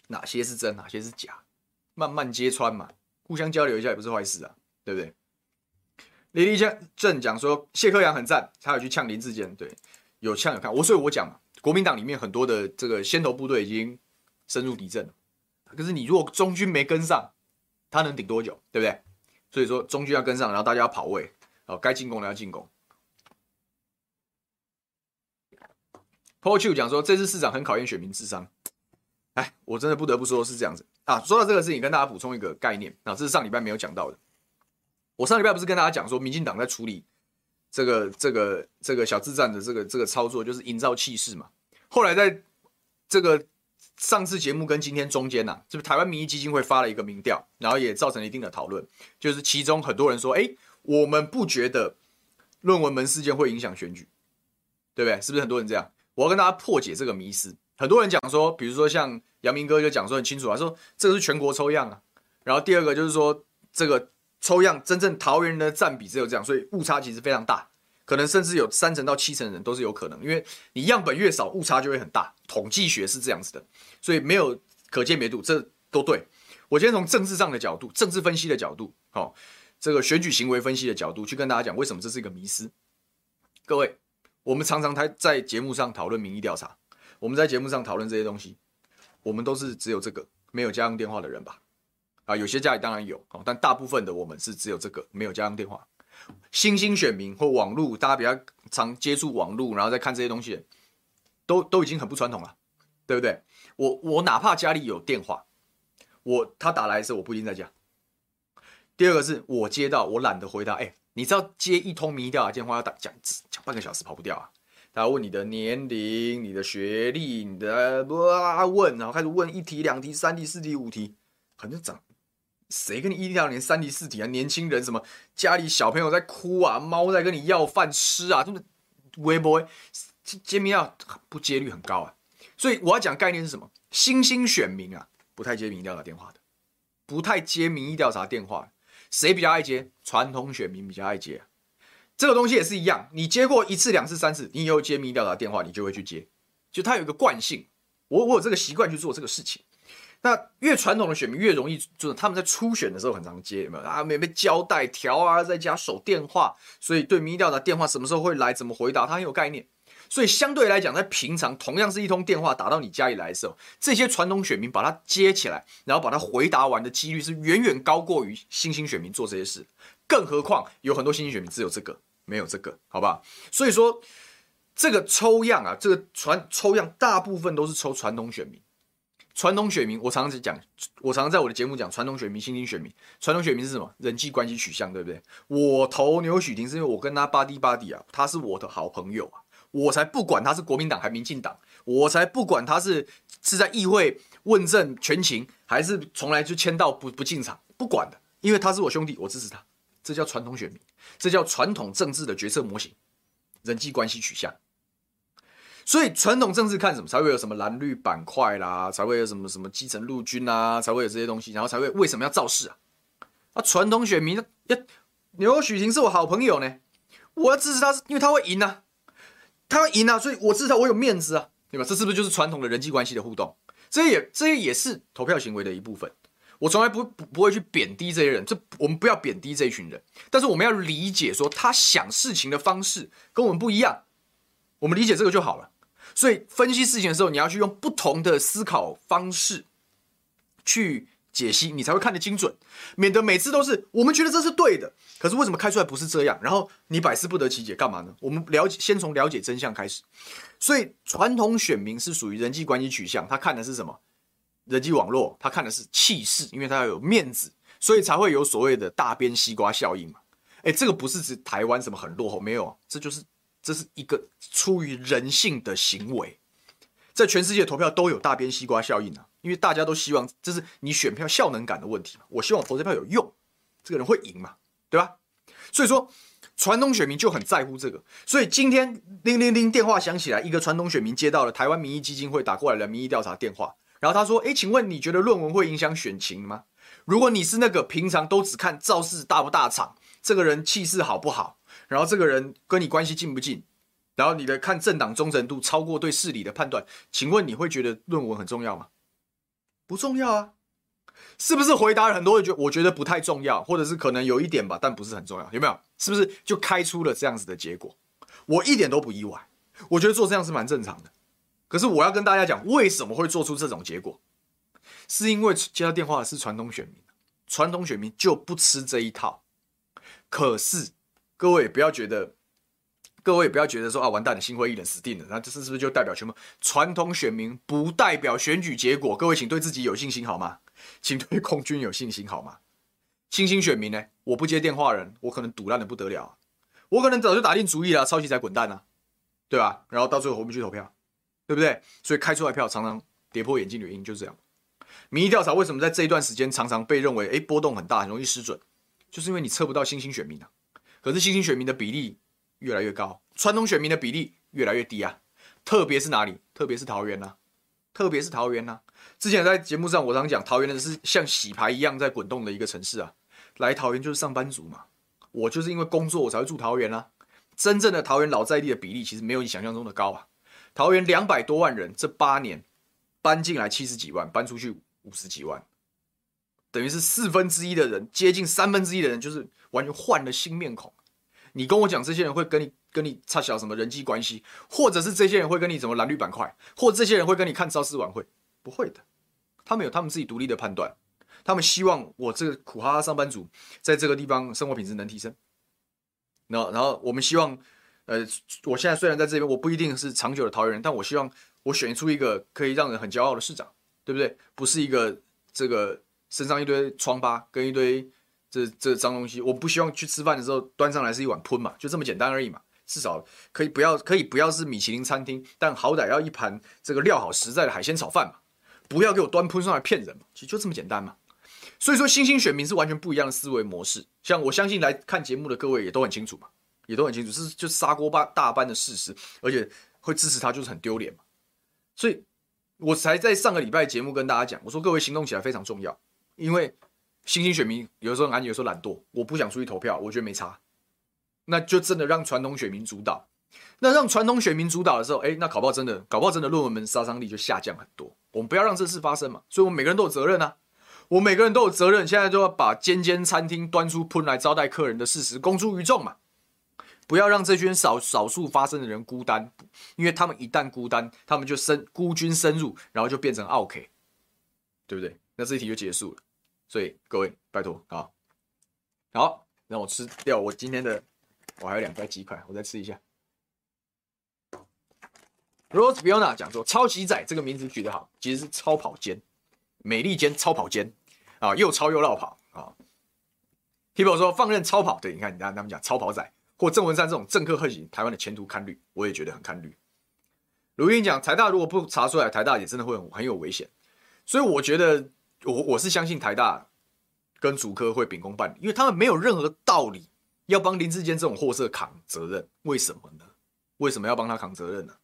Speaker 1: 哪些是真，哪些是假，慢慢揭穿嘛，互相交流一下也不是坏事啊，对不对？李立正讲说谢科阳很赞，他有去呛林志坚，对，有呛有看。我所以我讲嘛，国民党里面很多的这个先头部队已经深入敌阵了。可是你如果中军没跟上，他能顶多久？对不对？所以说中军要跟上，然后大家要跑位，哦，该进攻的要进攻。Paul Chu 讲说，这次市长很考验选民智商。哎，我真的不得不说是这样子啊。说到这个事情，跟大家补充一个概念啊，这是上礼拜没有讲到的。我上礼拜不是跟大家讲说，民进党在处理这个这个这个小智战的这个这个操作，就是营造气势嘛。后来在这个。上次节目跟今天中间呐、啊，是不是台湾民意基金会发了一个民调，然后也造成了一定的讨论，就是其中很多人说，哎，我们不觉得论文门事件会影响选举，对不对？是不是很多人这样？我要跟大家破解这个迷思。很多人讲说，比如说像阳明哥就讲说很清楚啊，说这个是全国抽样啊，然后第二个就是说这个抽样真正桃园人的占比只有这样，所以误差其实非常大。可能甚至有三成到七成的人都是有可能，因为你样本越少，误差就会很大。统计学是这样子的，所以没有可鉴别度，这都对。我今天从政治上的角度、政治分析的角度，好，这个选举行为分析的角度去跟大家讲，为什么这是一个迷失。各位，我们常常在在节目上讨论民意调查，我们在节目上讨论这些东西，我们都是只有这个没有家用电话的人吧？啊，有些家里当然有，但大部分的我们是只有这个没有家用电话。新兴选民或网络，大家比较常接触网络，然后再看这些东西，都都已经很不传统了，对不对？我我哪怕家里有电话，我他打来的时候我不一定在家。第二个是我接到，我懒得回答。哎，你知道接一通民意调电话要打讲讲半个小时跑不掉啊？他问你的年龄、你的学历、你的哇问，然后开始问一题、两题、三题、四题、五题，很正常。谁跟你一条连三题四题啊？年轻人什么家里小朋友在哭啊，猫在跟你要饭吃啊，真的，微博接民调不接率很高啊。所以我要讲概念是什么？新兴选民啊，不太接民意调查电话的，不太接民意调查电话。谁比较爱接？传统选民比较爱接。这个东西也是一样，你接过一次、两次、三次，你以后接民意调查电话，你就会去接，就它有一个惯性。我我有这个习惯去做这个事情。那越传统的选民越容易，就是他们在初选的时候很常接，有没有啊？没被交代条啊，在家守电话，所以对民意调查电话什么时候会来，怎么回答，他很有概念。所以相对来讲，在平常同样是一通电话打到你家里来的时候，这些传统选民把它接起来，然后把它回答完的几率是远远高过于新兴选民做这些事。更何况有很多新兴选民只有这个，没有这个，好吧？所以说这个抽样啊，这个传抽样大部分都是抽传统选民。传统选民，我常常讲，我常常在我的节目讲传统选民、新兴选民。传统选民是什么？人际关系取向，对不对？我投牛许庭是因为我跟他巴蒂巴蒂啊，他是我的好朋友啊，我才不管他是国民党还民进党，我才不管他是是在议会问政全勤，还是从来就签到不不进场，不管的，因为他是我兄弟，我支持他，这叫传统选民，这叫传统政治的决策模型，人际关系取向。所以传统政治看什么才会有什么蓝绿板块啦，才会有什么什么基层陆军啊，才会有这些东西，然后才会为什么要造势啊？啊，传统选民要牛煦庭是我好朋友呢，我要支持他，是因为他会赢啊，他会赢啊，所以我支持他，我有面子啊，对吧？这是不是就是传统的人际关系的互动？这也这也是投票行为的一部分。我从来不不不会去贬低这些人，这我们不要贬低这一群人，但是我们要理解说他想事情的方式跟我们不一样，我们理解这个就好了。所以分析事情的时候，你要去用不同的思考方式去解析，你才会看得精准，免得每次都是我们觉得这是对的，可是为什么开出来不是这样？然后你百思不得其解，干嘛呢？我们了解，先从了解真相开始。所以传统选民是属于人际关系取向，他看的是什么？人际网络，他看的是气势，因为他要有面子，所以才会有所谓的大边西瓜效应嘛。诶，这个不是指台湾什么很落后，没有，这就是。这是一个出于人性的行为，在全世界投票都有大边西瓜效应啊，因为大家都希望这是你选票效能感的问题嘛。我希望投这票有用，这个人会赢嘛，对吧？所以说，传统选民就很在乎这个。所以今天铃铃铃电话响起来，一个传统选民接到了台湾民意基金会打过来的民意调查电话，然后他说：“诶，请问你觉得论文会影响选情吗？如果你是那个平常都只看造势大不大场，这个人气势好不好？”然后这个人跟你关系近不近？然后你的看政党忠诚度超过对事理的判断，请问你会觉得论文很重要吗？不重要啊，是不是？回答很多人觉我觉得不太重要，或者是可能有一点吧，但不是很重要，有没有？是不是就开出了这样子的结果？我一点都不意外，我觉得做这样是蛮正常的。可是我要跟大家讲，为什么会做出这种结果？是因为接到电话的是传统选民，传统选民就不吃这一套。可是。各位不要觉得，各位不要觉得说啊，完蛋了，心灰意冷，死定了。那这是是不是就代表全部传统选民不代表选举结果？各位请对自己有信心好吗？请对空军有信心好吗？新兴选民呢？我不接电话人，我可能赌烂的不得了，我可能早就打定主意了，抄袭仔滚蛋啊，对吧？然后到最后我们去投票，对不对？所以开出来票常常跌破眼镜的原因就是这样。民意调查为什么在这一段时间常常被认为诶波动很大，很容易失准？就是因为你测不到新兴选民啊。可是新兴选民的比例越来越高，传统选民的比例越来越低啊！特别是哪里？特别是桃园呐！特别是桃园呐！之前在节目上我常讲，桃园的是像洗牌一样在滚动的一个城市啊。来桃园就是上班族嘛，我就是因为工作我才会住桃园啊。真正的桃园老在地的比例其实没有你想象中的高啊。桃园两百多万人，这八年搬进来七十几万，搬出去五十几万，等于是四分之一的人，接近三分之一的人，就是完全换了新面孔。你跟我讲，这些人会跟你跟你差小什么人际关系，或者是这些人会跟你怎么蓝绿板块，或者这些人会跟你看造势晚会，不会的，他们有他们自己独立的判断，他们希望我这个苦哈哈上班族在这个地方生活品质能提升。然后，然后我们希望。呃，我现在虽然在这边，我不一定是长久的桃园人，但我希望我选出一个可以让人很骄傲的市长，对不对？不是一个这个身上一堆疮疤跟一堆这这脏东西。我不希望去吃饭的时候端上来是一碗喷嘛，就这么简单而已嘛。至少可以不要，可以不要是米其林餐厅，但好歹要一盘这个料好实在的海鲜炒饭嘛。不要给我端喷上来骗人嘛，其实就这么简单嘛。所以说，新兴选民是完全不一样的思维模式。像我相信来看节目的各位也都很清楚嘛。也都很清楚，是就砂锅巴大般的事实，而且会支持他就是很丢脸嘛，所以我才在上个礼拜节目跟大家讲，我说各位行动起来非常重要，因为新兴选民有时候懒，有时候懒惰，我不想出去投票，我觉得没差，那就真的让传统选民主导，那让传统选民主导的时候，哎，那搞不好真的，搞不好真的论文门杀伤力就下降很多，我们不要让这事发生嘛，所以我们每个人都有责任啊，我每个人都有责任，现在就要把尖尖餐厅端出喷来招待客人的事实公诸于众嘛。不要让这群少少数发生的人孤单，因为他们一旦孤单，他们就深孤军深入，然后就变成奥 K，，对不对？那这一题就结束了。所以各位拜托啊，好，让我吃掉我今天的，我还有两块鸡块，我再吃一下。Rose Fiona 讲说，超级仔这个名字取得好，其实是超跑尖，美利坚超跑尖啊，又超又绕跑啊。People 说放任超跑，对，你看，你看他们讲超跑仔。或郑文山这种政客横行，台湾的前途堪虑，我也觉得很堪虑。卢英讲，台大如果不查出来，台大也真的会很很有危险。所以我觉得，我我是相信台大跟主科会秉公办理，因为他们没有任何道理要帮林志坚这种货色扛责任。为什么呢？为什么要帮他扛责任呢？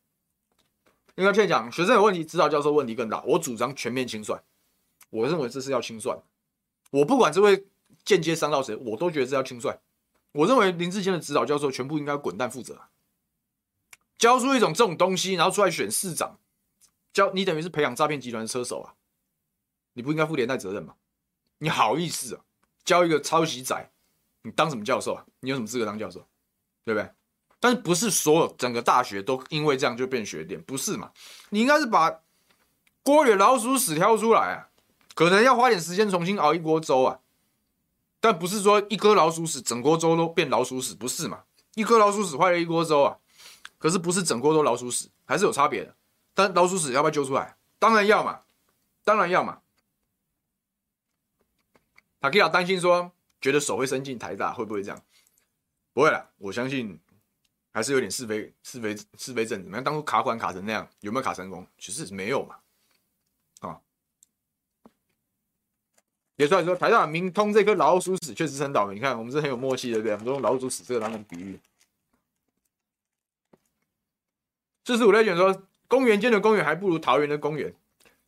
Speaker 1: 应该这样讲，学生有问题，指导教授问题更大。我主张全面清算，我认为这是要清算。我不管这位间接伤到谁，我都觉得这要清算。我认为林志坚的指导教授全部应该滚蛋负责，教出一种这种东西，然后出来选市长，教你等于是培养诈骗集团的车手啊！你不应该负连带责任吗？你好意思啊？教一个抄袭仔，你当什么教授啊？你有什么资格当教授？对不对？但是不是所有整个大学都因为这样就变学点？不是嘛？你应该是把锅里老鼠屎挑出来啊！可能要花点时间重新熬一锅粥啊！但不是说一颗老鼠屎整锅粥都变老鼠屎，不是嘛？一颗老鼠屎坏了一锅粥啊！可是不是整锅都老鼠屎，还是有差别的。但老鼠屎要不要揪出来？当然要嘛，当然要嘛。塔克亚担心说，觉得手会伸进台大，会不会这样？不会啦，我相信还是有点是非是非是非正子。那当初卡款卡成那样，有没有卡成功？其实没有嘛。啊也出来说，台大明通这颗老鼠屎确实很倒霉。你看，我们是很有默契的，对不对？我们都用老鼠屎这个当成比喻。四十五类卷说，公园间的公园还不如桃园的公园，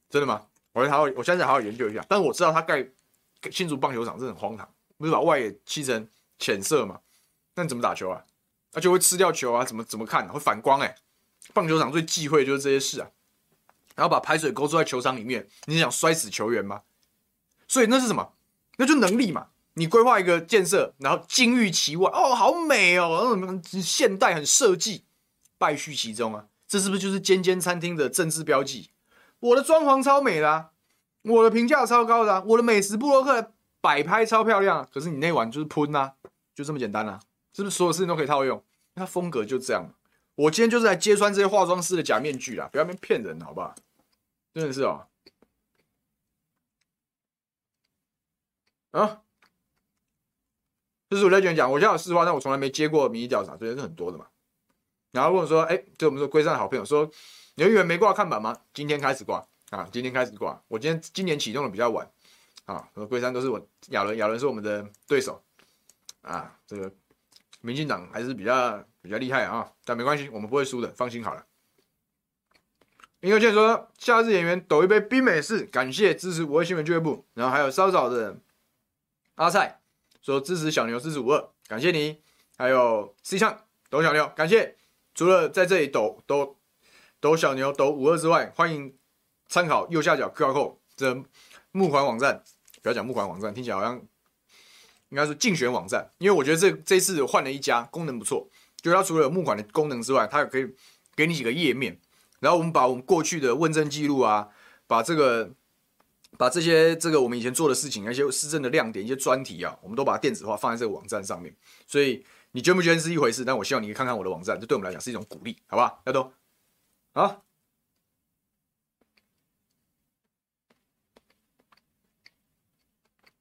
Speaker 1: 真的吗？我会好好，我现在好好研究一下。但我知道他盖新竹棒球场是很荒唐，不是把外野漆成浅色嘛？那你怎么打球啊？而且会吃掉球啊？怎么怎么看？会反光哎、棒球场最忌讳就是这些事啊。然后把排水沟做在球场里面，你想摔死球员吗？所以那是什么？那就能力嘛！你规划一个建设，然后金玉其外，哦，好美哦，那种现代很设计，败絮其中啊！这是不是就是间间餐厅的政治标记？我的装潢超美的啊，我的评价超高的，我的美食部落客摆拍超漂亮！可是你那碗就是喷啊，就这么简单啊！是不是所有事情都可以套用？它风格就这样。我今天就是来揭穿这些化妆师的假面具啦，不要被骗人，好不好？真的是哦。啊，这是我在讲讲，我现在有实话，但我从来没接过民意调查，所以是很多的嘛。然后问我说，哎，就我们说龟山的好朋友说，你有议员没挂看板吗？今天开始挂啊，今天开始挂。我今天今年启动的比较晚啊，龟山都是我亚伦，亚伦是我们的对手啊。这个民进党还是比较比较厉害啊，但没关系，我们不会输的，放心好了。林有健说，夏日演员抖一杯冰美式，感谢支持五二新闻俱乐部，然后还有稍早的。阿菜说支持小牛支持五二，感谢你。还有 C 唱抖小牛，感谢。除了在这里抖抖抖小牛抖五二之外，欢迎参考右下角 QR code 这募款网站。不要讲募款网站，听起来好像应该是竞选网站，因为我觉得这这次换了一家，功能不错。就它除了有募款的功能之外，它也可以给你几个页面，然后我们把我们过去的问政记录啊，把这个把这些这个我们以前做的事情，一些市政的亮点，一些专题啊，我们都把它电子化放在这个网站上面，所以。你捐不捐是一回事，但我希望你可以看看我的网站，这对我们来讲是一种鼓励，好不好？要多好。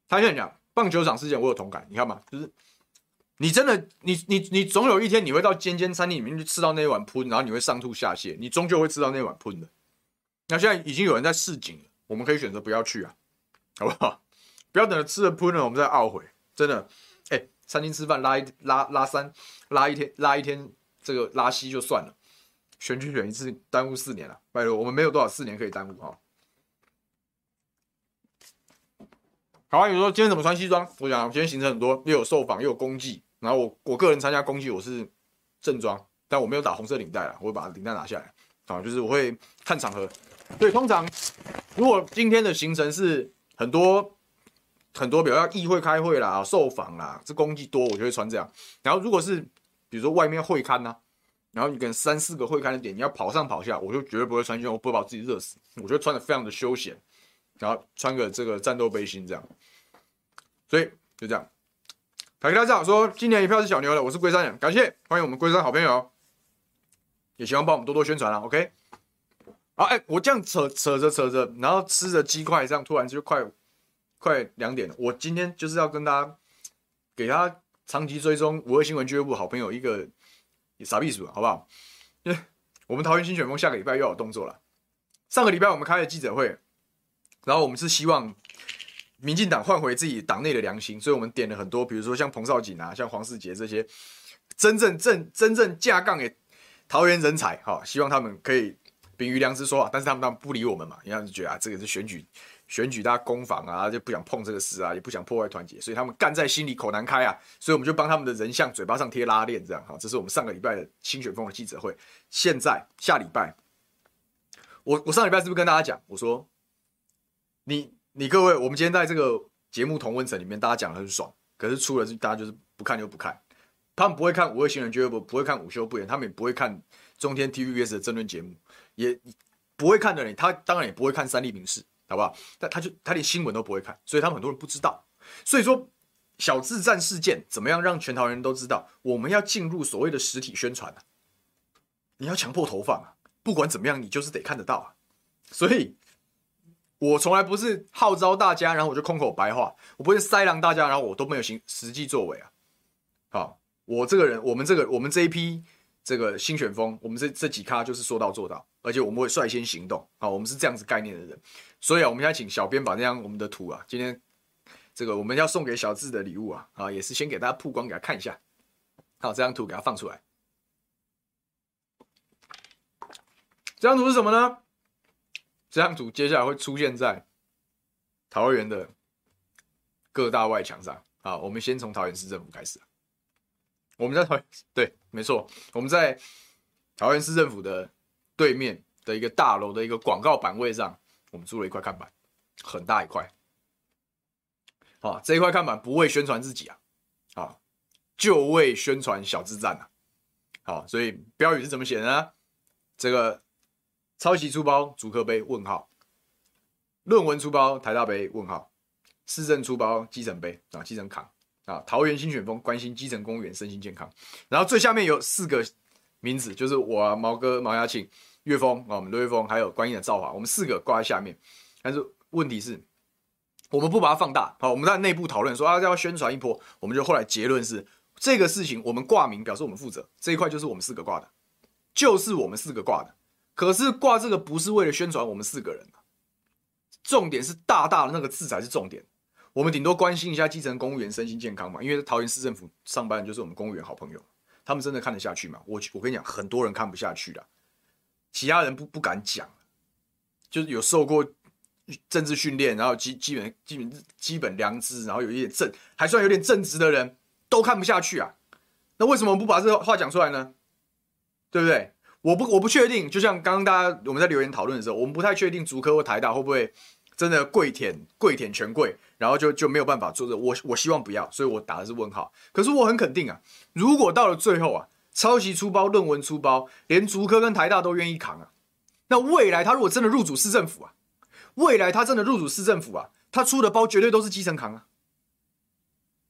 Speaker 1: 他现在讲棒球场事件，我有同感，你看嘛，就是你真的，你你你总有一天你会到尖尖餐厅里面去吃到那一碗喷，然后你会上吐下泻，你终究会吃到那碗喷的。那现在已经有人在示警了，我们可以选择不要去啊，好不好？不要等着吃了喷了，我们再懊悔，真的。餐厅吃饭拉一拉拉三拉一天拉一天这个拉稀就算了，选举选一次耽误四年了，拜托我们没有多少四年可以耽误哈。好啊，有说今天怎么穿西装？我讲今天行程很多，又有受访又有公祭，然后我我个人参加公祭我是正装，但我没有打红色领带了，我会把领带拿下来啊，就是我会看场合。对，通常如果今天的行程是很多。很多，比如要议会开会啦、受访啦，这公祭多，我就会穿这样。然后如果是比如说外面会勘呐，然后你跟三四个会勘的点，你要跑上跑下，我就绝对不会穿西装，我不会把自己热死。我觉得穿的非常的休闲，然后穿个这个战斗背心这样。所以就这样。凯克大家好，说今年一票是小牛的，我是龟山人，感谢欢迎我们龟山好朋友，也希望帮我们多多宣传啦。OK，好，哎，我这样扯扯着扯着，然后吃着鸡块，这样突然就快。快两点了，我今天就是要跟大家给他长期追踪五二新闻俱乐部好朋友一个傻逼鼠，好不好？因 为我们桃园新选风下个礼拜又有动作了。上个礼拜我们开了记者会，然后我们是希望民进党换回自己党内的良心，所以我们点了很多，比如说像彭少锦啊、像黄世杰这些真正正真正架杠的桃园人才，哈，希望他们可以秉于良知说话，但是他们当然不理我们嘛，因为觉得啊，这个是选举。选举大家攻防啊，就不想碰这个事啊，也不想破坏团结，所以他们干在心里口难开啊，所以我们就帮他们的人像嘴巴上贴拉链，这样哈，这是我们上个礼拜的新选风的记者会。现在下礼拜，我我上礼拜是不是跟大家讲，我说你你各位，我们今天在这个节目同温层里面，大家讲得很爽，可是出了大家就是不看就不看，他们不会看五位新人俱乐部，不会看午休不演，他们也不会看中天 TVBS 的争论节目，也不会看的人，他当然也不会看三立民视。好不好？但他就他连新闻都不会看，所以他们很多人不知道。所以说，小智战事件怎么样让全台人都知道？我们要进入所谓的实体宣传啊！你要强迫投放啊！不管怎么样，你就是得看得到啊！所以，我从来不是号召大家，然后我就空口白话，我不会塞狼大家，然后我都没有行实际作为啊！好，我这个人，我们这个我们这一批这个新选风，我们这这几咖就是说到做到。而且我们会率先行动好，我们是这样子概念的人，所以啊，我们现在请小编把那张我们的图啊，今天这个我们要送给小智的礼物啊，啊，也是先给大家曝光，给他看一下，好，这张图给他放出来。这张图是什么呢？这张图接下来会出现在桃园的各大外墙上啊。我们先从桃园市政府开始，我们在桃园，对，没错，我们在桃园市政府的。对面的一个大楼的一个广告板位上，我们租了一块看板，很大一块。好，这一块看板不为宣传自己啊，啊，就为宣传小智站啊。好，所以标语是怎么写的呢？这个抄袭出包主客杯问号，论文出包台大杯问号，市政出包基层杯啊，基层扛啊，桃园新选风关心基层公务员身心健康，然后最下面有四个。名字就是我啊，毛哥、毛亚庆、岳峰啊，我们刘岳峰，还有观音的赵华，我们四个挂在下面。但是问题是，我们不把它放大。好，我们在内部讨论说啊，要宣传一波。我们就后来结论是，这个事情我们挂名表示我们负责，这一块就是我们四个挂的，就是我们四个挂的。可是挂这个不是为了宣传我们四个人，重点是大大的那个字才是重点。我们顶多关心一下基层公务员身心健康嘛，因为桃园市政府上班就是我们公务员好朋友。他们真的看得下去吗？我我跟你讲，很多人看不下去的，其他人不不敢讲，就是有受过政治训练，然后基基本基本基本良知，然后有一点正，还算有点正直的人都看不下去啊。那为什么不把这个话讲出来呢？对不对？我不我不确定，就像刚刚大家我们在留言讨论的时候，我们不太确定竹科或台大会不会真的跪舔跪舔权贵，然后就就没有办法做这。我我希望不要，所以我打的是问号。可是我很肯定啊，如果到了最后啊，抄袭出包、论文出包，连竹科跟台大都愿意扛啊，那未来他如果真的入主市政府啊，未来他真的入主市政府啊，他出的包绝对都是基层扛啊，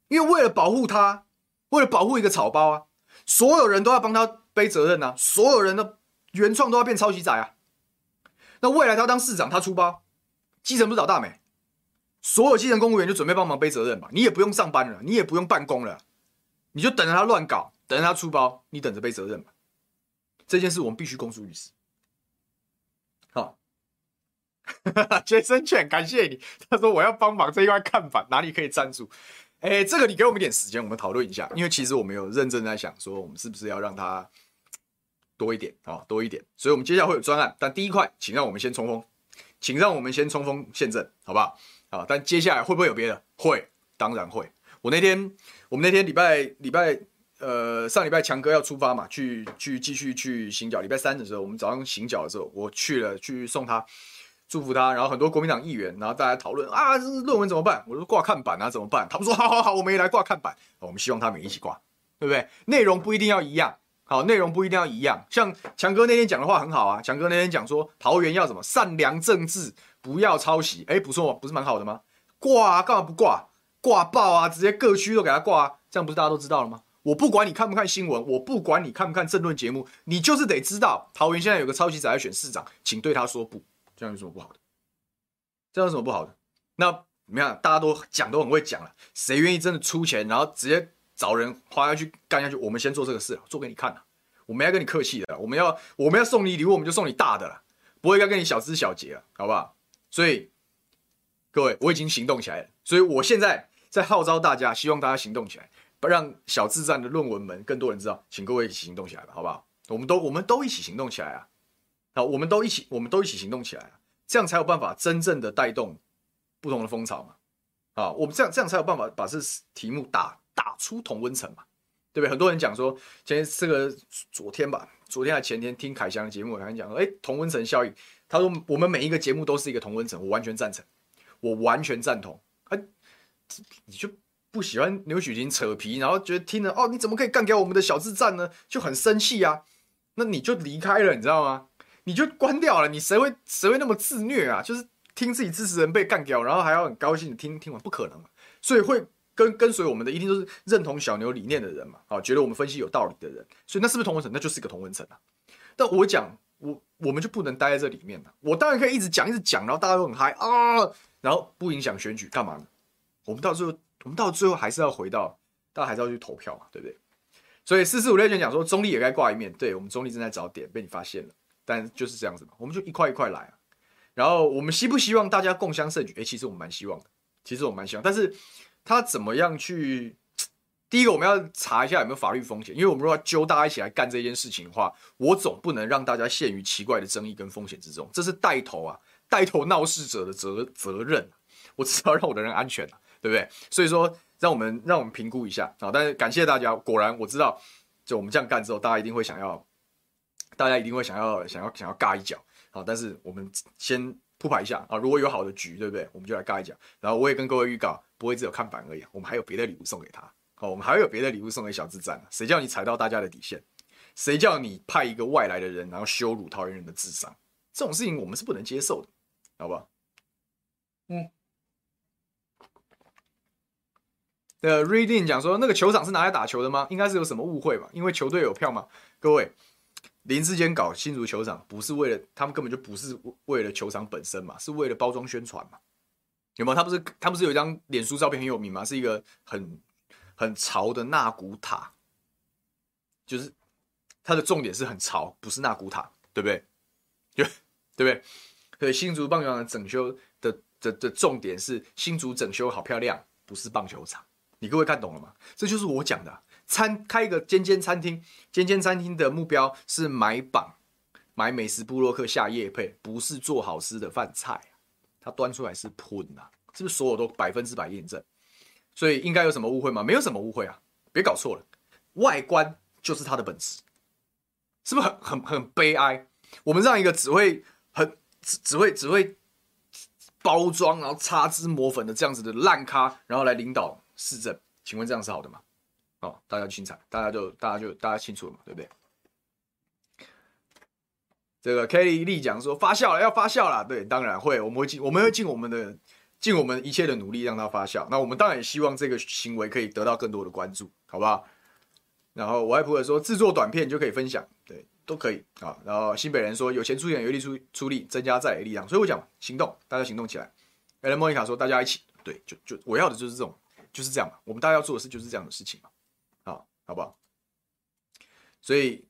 Speaker 1: 因为为了保护他，为了保护一个草包啊，所有人都要帮他。背责任呐、啊！所有人的原创都要变抄袭仔啊！那未来他当市长，他出包，基层不是倒大霉？所有基层公务员就准备帮忙背责任吧！你也不用上班了，你也不用办公了，你就等着他乱搞，等着他出包，你等着背责任吧！这件事我们必须公诸于世。好，杰森犬，感谢你。他说我要帮忙这一块看板，哪里可以赞助？哎，这个你给我们一点时间，我们讨论一下。因为其实我们有认真在想，说我们是不是要让他。多一点啊、多一点，所以我们接下来会有专案，但第一块，请让我们先冲锋，请让我们先冲锋陷阵，好不好？啊，但接下来会不会有别的？会，当然会。我那天，我们那天礼拜礼拜，呃，上礼拜强哥要出发嘛，去去继续去行脚。礼拜三的时候，我们早上行脚的时候，我去了去送他，祝福他。然后很多国民党议员，然后大家讨论啊，论文怎么办？我说挂看板啊，怎么办？他们说好好好，我们也来挂看板。我们希望他们一起挂，对不对？内容不一定要一样。好，内容不一定要一样。像强哥那天讲的话很好啊，强哥那天讲说桃园要什么善良政治，不要抄袭。哎，不错，不是蛮好的吗？挂啊，干嘛不挂？挂爆啊，直接各区都给他挂啊，这样不是大家都知道了吗？我不管你看不看新闻，我不管你看不看政论节目，你就是得知道桃园现在有个抄袭仔在选市长，请对他说不，这样有什么不好的？这样有什么不好的？那怎么样？大家都讲都很会讲了，谁愿意真的出钱，然后直接？找人花下去干下去，我们先做这个事，做给你看，我们要跟你客气的，我们要我们要送你礼物，我们就送你大的了，不会该跟你小枝小节了，好不好？所以各位，我已经行动起来了，所以我现在在号召大家，希望大家行动起来，让小智战的论文们更多人知道，请各位一起行动起来吧，好不好？我们都我们都一起行动起来啊！好，我们都一起，我们都一起行动起来！这样才有办法真正的带动不同的风潮嘛！啊，我们这样这样才有办法把这题目打。打出同温层嘛，对不对？很多人讲说，今天这个昨天吧，昨天还前天听凯翔的节目，凯翔讲说，哎，同温层效应。他说我们每一个节目都是一个同温层，我完全赞成，我完全赞同。哎，你就不喜欢牛煦庭扯皮，然后觉得听了哦，你怎么可以干掉我们的小智战呢？就很生气啊，那你就离开了，你知道吗？你就关掉了，你谁会谁会那么自虐啊？就是听自己支持人被干掉，然后还要很高兴听听完，不可能，所以会。跟跟随我们的一定都是认同小牛理念的人嘛，啊，觉得我们分析有道理的人，所以那是不是同温层？那就是一个同温层啊。但我讲，我我们就不能待在这里面了。我当然可以一直讲，一直讲，然后大家都很嗨啊，然后不影响选举，干嘛呢？我们到最后，我们到最后还是要回到，大家还是要去投票嘛，对不对？所以四四五六卷讲说中立也该挂一面，对，我们中立正在找点，被你发现了，但就是这样子嘛，我们就一块一块来啊。然后我们希不希望大家共襄盛举？诶，其实我们蛮希望的，其实我们蛮希望，但是。他怎么样去？第一个，我们要查一下有没有法律风险，因为我们如果要揪大家一起来干这件事情的话，我总不能让大家陷于奇怪的争议跟风险之中。这是带头啊，带头闹事者的责责任。我至少让我的人安全啊，对不对？所以说，让我们让我们评估一下啊。但是感谢大家，果然我知道，就我们这样干之后，大家一定会想要，大家一定会想要想要想要尬一脚。好，但是我们先铺排一下啊，如果有好的局，对不对？我们就来尬一脚。然后我也跟各位预告。不会只有看板而已，我们还有别的礼物送给他。好，我们还有别的礼物送给小智战。谁叫你踩到大家的底线？谁叫你派一个外来的人，然后羞辱桃园人的智商？这种事情我们是不能接受的，好不好？嗯。的 reading 讲说，那个球场是拿来打球的吗？应该是有什么误会吧？因为球队有票吗？各位，林志坚搞新竹球场，不是为了他们根本就不是为了球场本身嘛，是为了包装宣传嘛。有没有？他不是他不是有一张脸书照片很有名吗？是一个很很潮的纳古塔，就是它的重点是很潮，不是纳古塔，对不对？对对不对？所以新竹棒球场的整修的的的，重点是新竹整修好漂亮，不是棒球场。你各位看懂了吗？这就是我讲的，餐开一个间间餐厅，间间餐厅的目标是买榜，买美食部落客下夜配，不是做好吃的饭菜。他端出来是喷呐，是不是所有都百分之百验证？所以应该有什么误会吗？没有什么误会啊，别搞错了。外观就是它的本质，是不是很很很悲哀？我们让一个只会很只只会只会包装，然后擦脂抹粉的这样子的烂咖，然后来领导市政，请问这样是好的吗？哦，大家清楚，大家就大家就大家清楚了嘛，对不对？这个 Kelly 丽讲说发酵了，要发酵了，对，当然会，我们会尽我们会尽我们的尽我们一切的努力让它发酵。那我们当然也希望这个行为可以得到更多的关注，好不好？然后我外婆说制作短片就可以分享，对，都可以啊。然后新北人说有钱出钱，有力出出力，增加在的力量。所以我讲行动，大家行动起来。艾伦莫妮卡说大家一起，对，就就我要的就是这种，就是这样嘛。我们大家要做的事就是这样的事情嘛，好，好不好？所以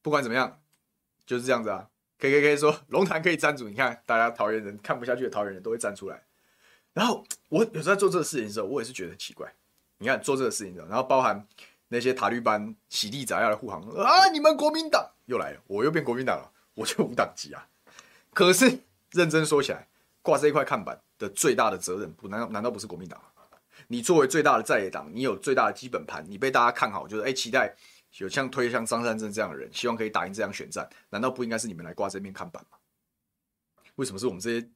Speaker 1: 不管怎么样。就是这样子啊，K K K 说龙潭可以站住，你看大家桃园人看不下去的桃园人都会站出来。然后我有时候在做这个事情的时候，我也是觉得很奇怪。你看做这个事情的，然后包含那些塔绿班洗地仔要来护航啊，你们国民党又来了，我又变国民党了，我就无党籍啊。可是认真说起来，挂这一块看板的最大的责任，不难道难道不是国民党？你作为最大的在野党，你有最大的基本盘，你被大家看好，就是哎期待。有像推像张善政这样的人，希望可以打赢这场选战，难道不应该是你们来挂这面看板吗？为什么是我们这些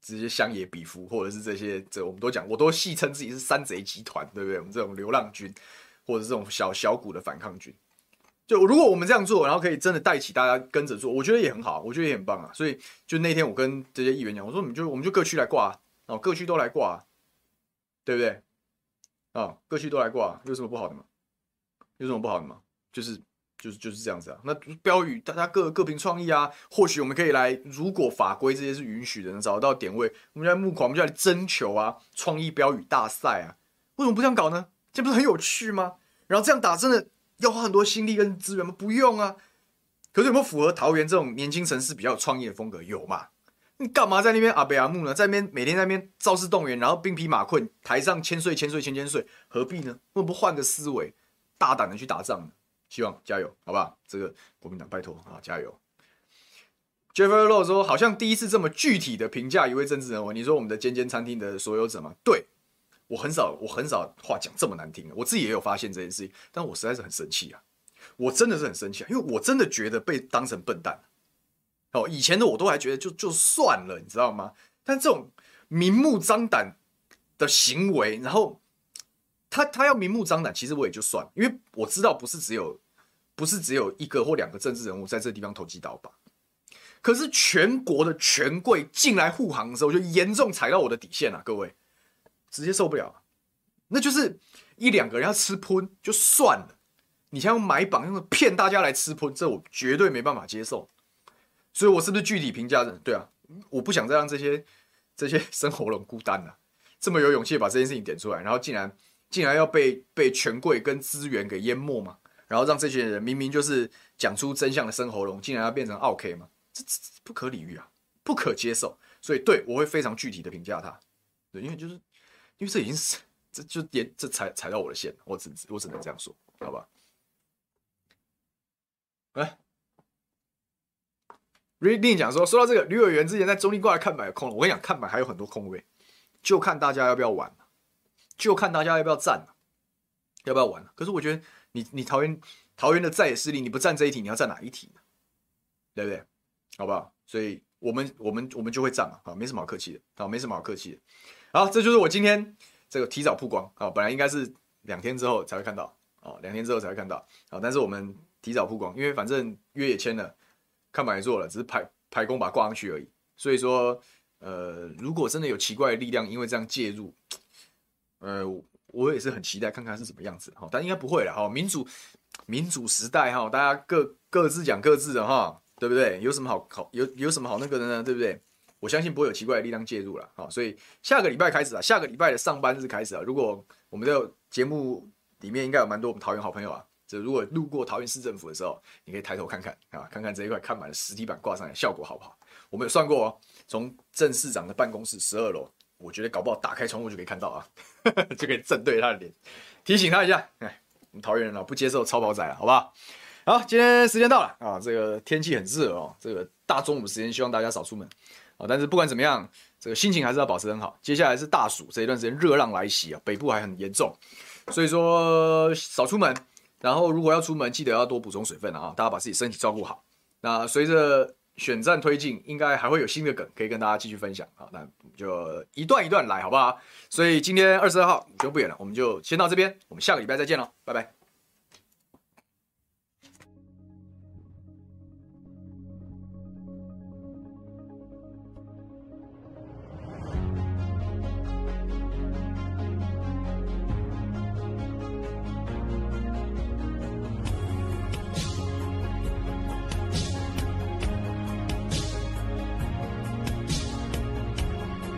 Speaker 1: 这些乡野比夫，或者是这些这我们都讲，我都戏称自己是山贼集团，对不对？我们这种流浪军，或者这种小小股的反抗军，就如果我们这样做，然后可以真的带起大家跟着做，我觉得也很好，我觉得也很棒啊。所以就那天我跟这些议员讲，我说你们就我们就各区来挂啊，各区都来挂，对不对？啊，各区都来挂，有什么不好的吗？有什么不好的吗？就是就是就是这样子啊，那标语大家各各凭创意啊，或许我们可以来，如果法规这些是允许的，能找到点位，我们来募款，我们就来征求啊，创意标语大赛啊，为什么不这样搞呢？这不是很有趣吗？然后这样打真的要花很多心力跟资源吗？不用啊。可是有没有符合桃园这种年轻城市比较有创意的风格？有嘛？你干嘛在那边阿北阿木呢？在那边每天在那边造势动员，然后兵疲马困，台上千岁千岁千千岁，何必呢？为什么不换个思维，大胆的去打仗呢？希望加油，好不好？这个国民党拜托啊，加油！Jeffrey Low 说，好像第一次这么具体的评价一位政治人物。你说我们的间间餐厅的所有者吗？对，我很少，我很少话讲这么难听的。我自己也有发现这件事情，但我实在是很生气啊！我真的是很生气啊，因为我真的觉得被当成笨蛋。哦，以前的我都还觉得就就算了，你知道吗？但这种明目张胆的行为，然后。他他要明目张胆，其实我也就算，因为我知道不是只有不是只有一个或两个政治人物在这地方投机倒把，可是全国的权贵进来护航的时候，就严重踩到我的底线了，各位直接受不了。那就是一两个人要吃喷就算了，你想要买榜用骗大家来吃喷，这我绝对没办法接受。所以我是不是具体评价的？对啊，我不想再让这些这些生喉咙孤单了，这么有勇气把这件事情点出来，然后竟然。竟然要被被权贵跟资源给淹没嘛？然后让这些人明明就是讲出真相的生喉咙，竟然要变成奥 K 嘛？这这不可理喻啊，不可接受。所以对我会非常具体的评价他，对，因为就是因为这已经是这就点这踩踩到我的线，我只我只能这样说，好吧？哎，Reading 讲说，说到这个吕委员之前在中立挂来看板有空了，我跟你讲，看板还有很多空位，就看大家要不要玩。就看大家要不要站，要不要玩。可是我觉得你你桃园桃园的在野势力，你不站这一题，你要站哪一题呢？对不对？好不好？所以我们我们我们就会站嘛，啊，没什么好客气的，啊，没什么好客气的。好，这就是我今天这个提早曝光啊，本来应该是两天之后才会看到，啊，两天之后才会看到，啊，但是我们提早曝光，因为反正约也签了，看板也做了，只是排排工把它挂上去而已。所以说，呃，如果真的有奇怪的力量因为这样介入。呃，我也是很期待看看是什么样子哈，但应该不会了哈。民主民主时代哈，大家各各自讲各自的哈，对不对？有什么好好有有什么好那个的呢？对不对？我相信不会有奇怪的力量介入了哈。所以下个礼拜开始啊，下个礼拜的上班日开始啊，如果我们的节目里面应该有蛮多我们桃园好朋友啊，就如果路过桃园市政府的时候，你可以抬头看看啊，看看这一块看板的实体板挂上来效果好不好？我们有算过哦，从郑市长的办公室十二楼。我觉得搞不好打开窗户就可以看到啊，就可以正对他的脸，提醒他一下。哎，我们桃园人啊，不接受超跑仔了，好不好？好，今天时间到了啊，这个天气很热哦，这个大中午时间希望大家少出门啊。但是不管怎么样，这个心情还是要保持很好。接下来是大暑这一段时间热浪来袭啊，北部还很严重，所以说少出门，然后如果要出门，记得要多补充水分啊！大家把自己身体照顾好。那随着选战推进，应该还会有新的梗可以跟大家继续分享好！那就一段一段来，好不好？所以今天二十二号就不远了，我们就先到这边，我们下个礼拜再见喽，拜拜。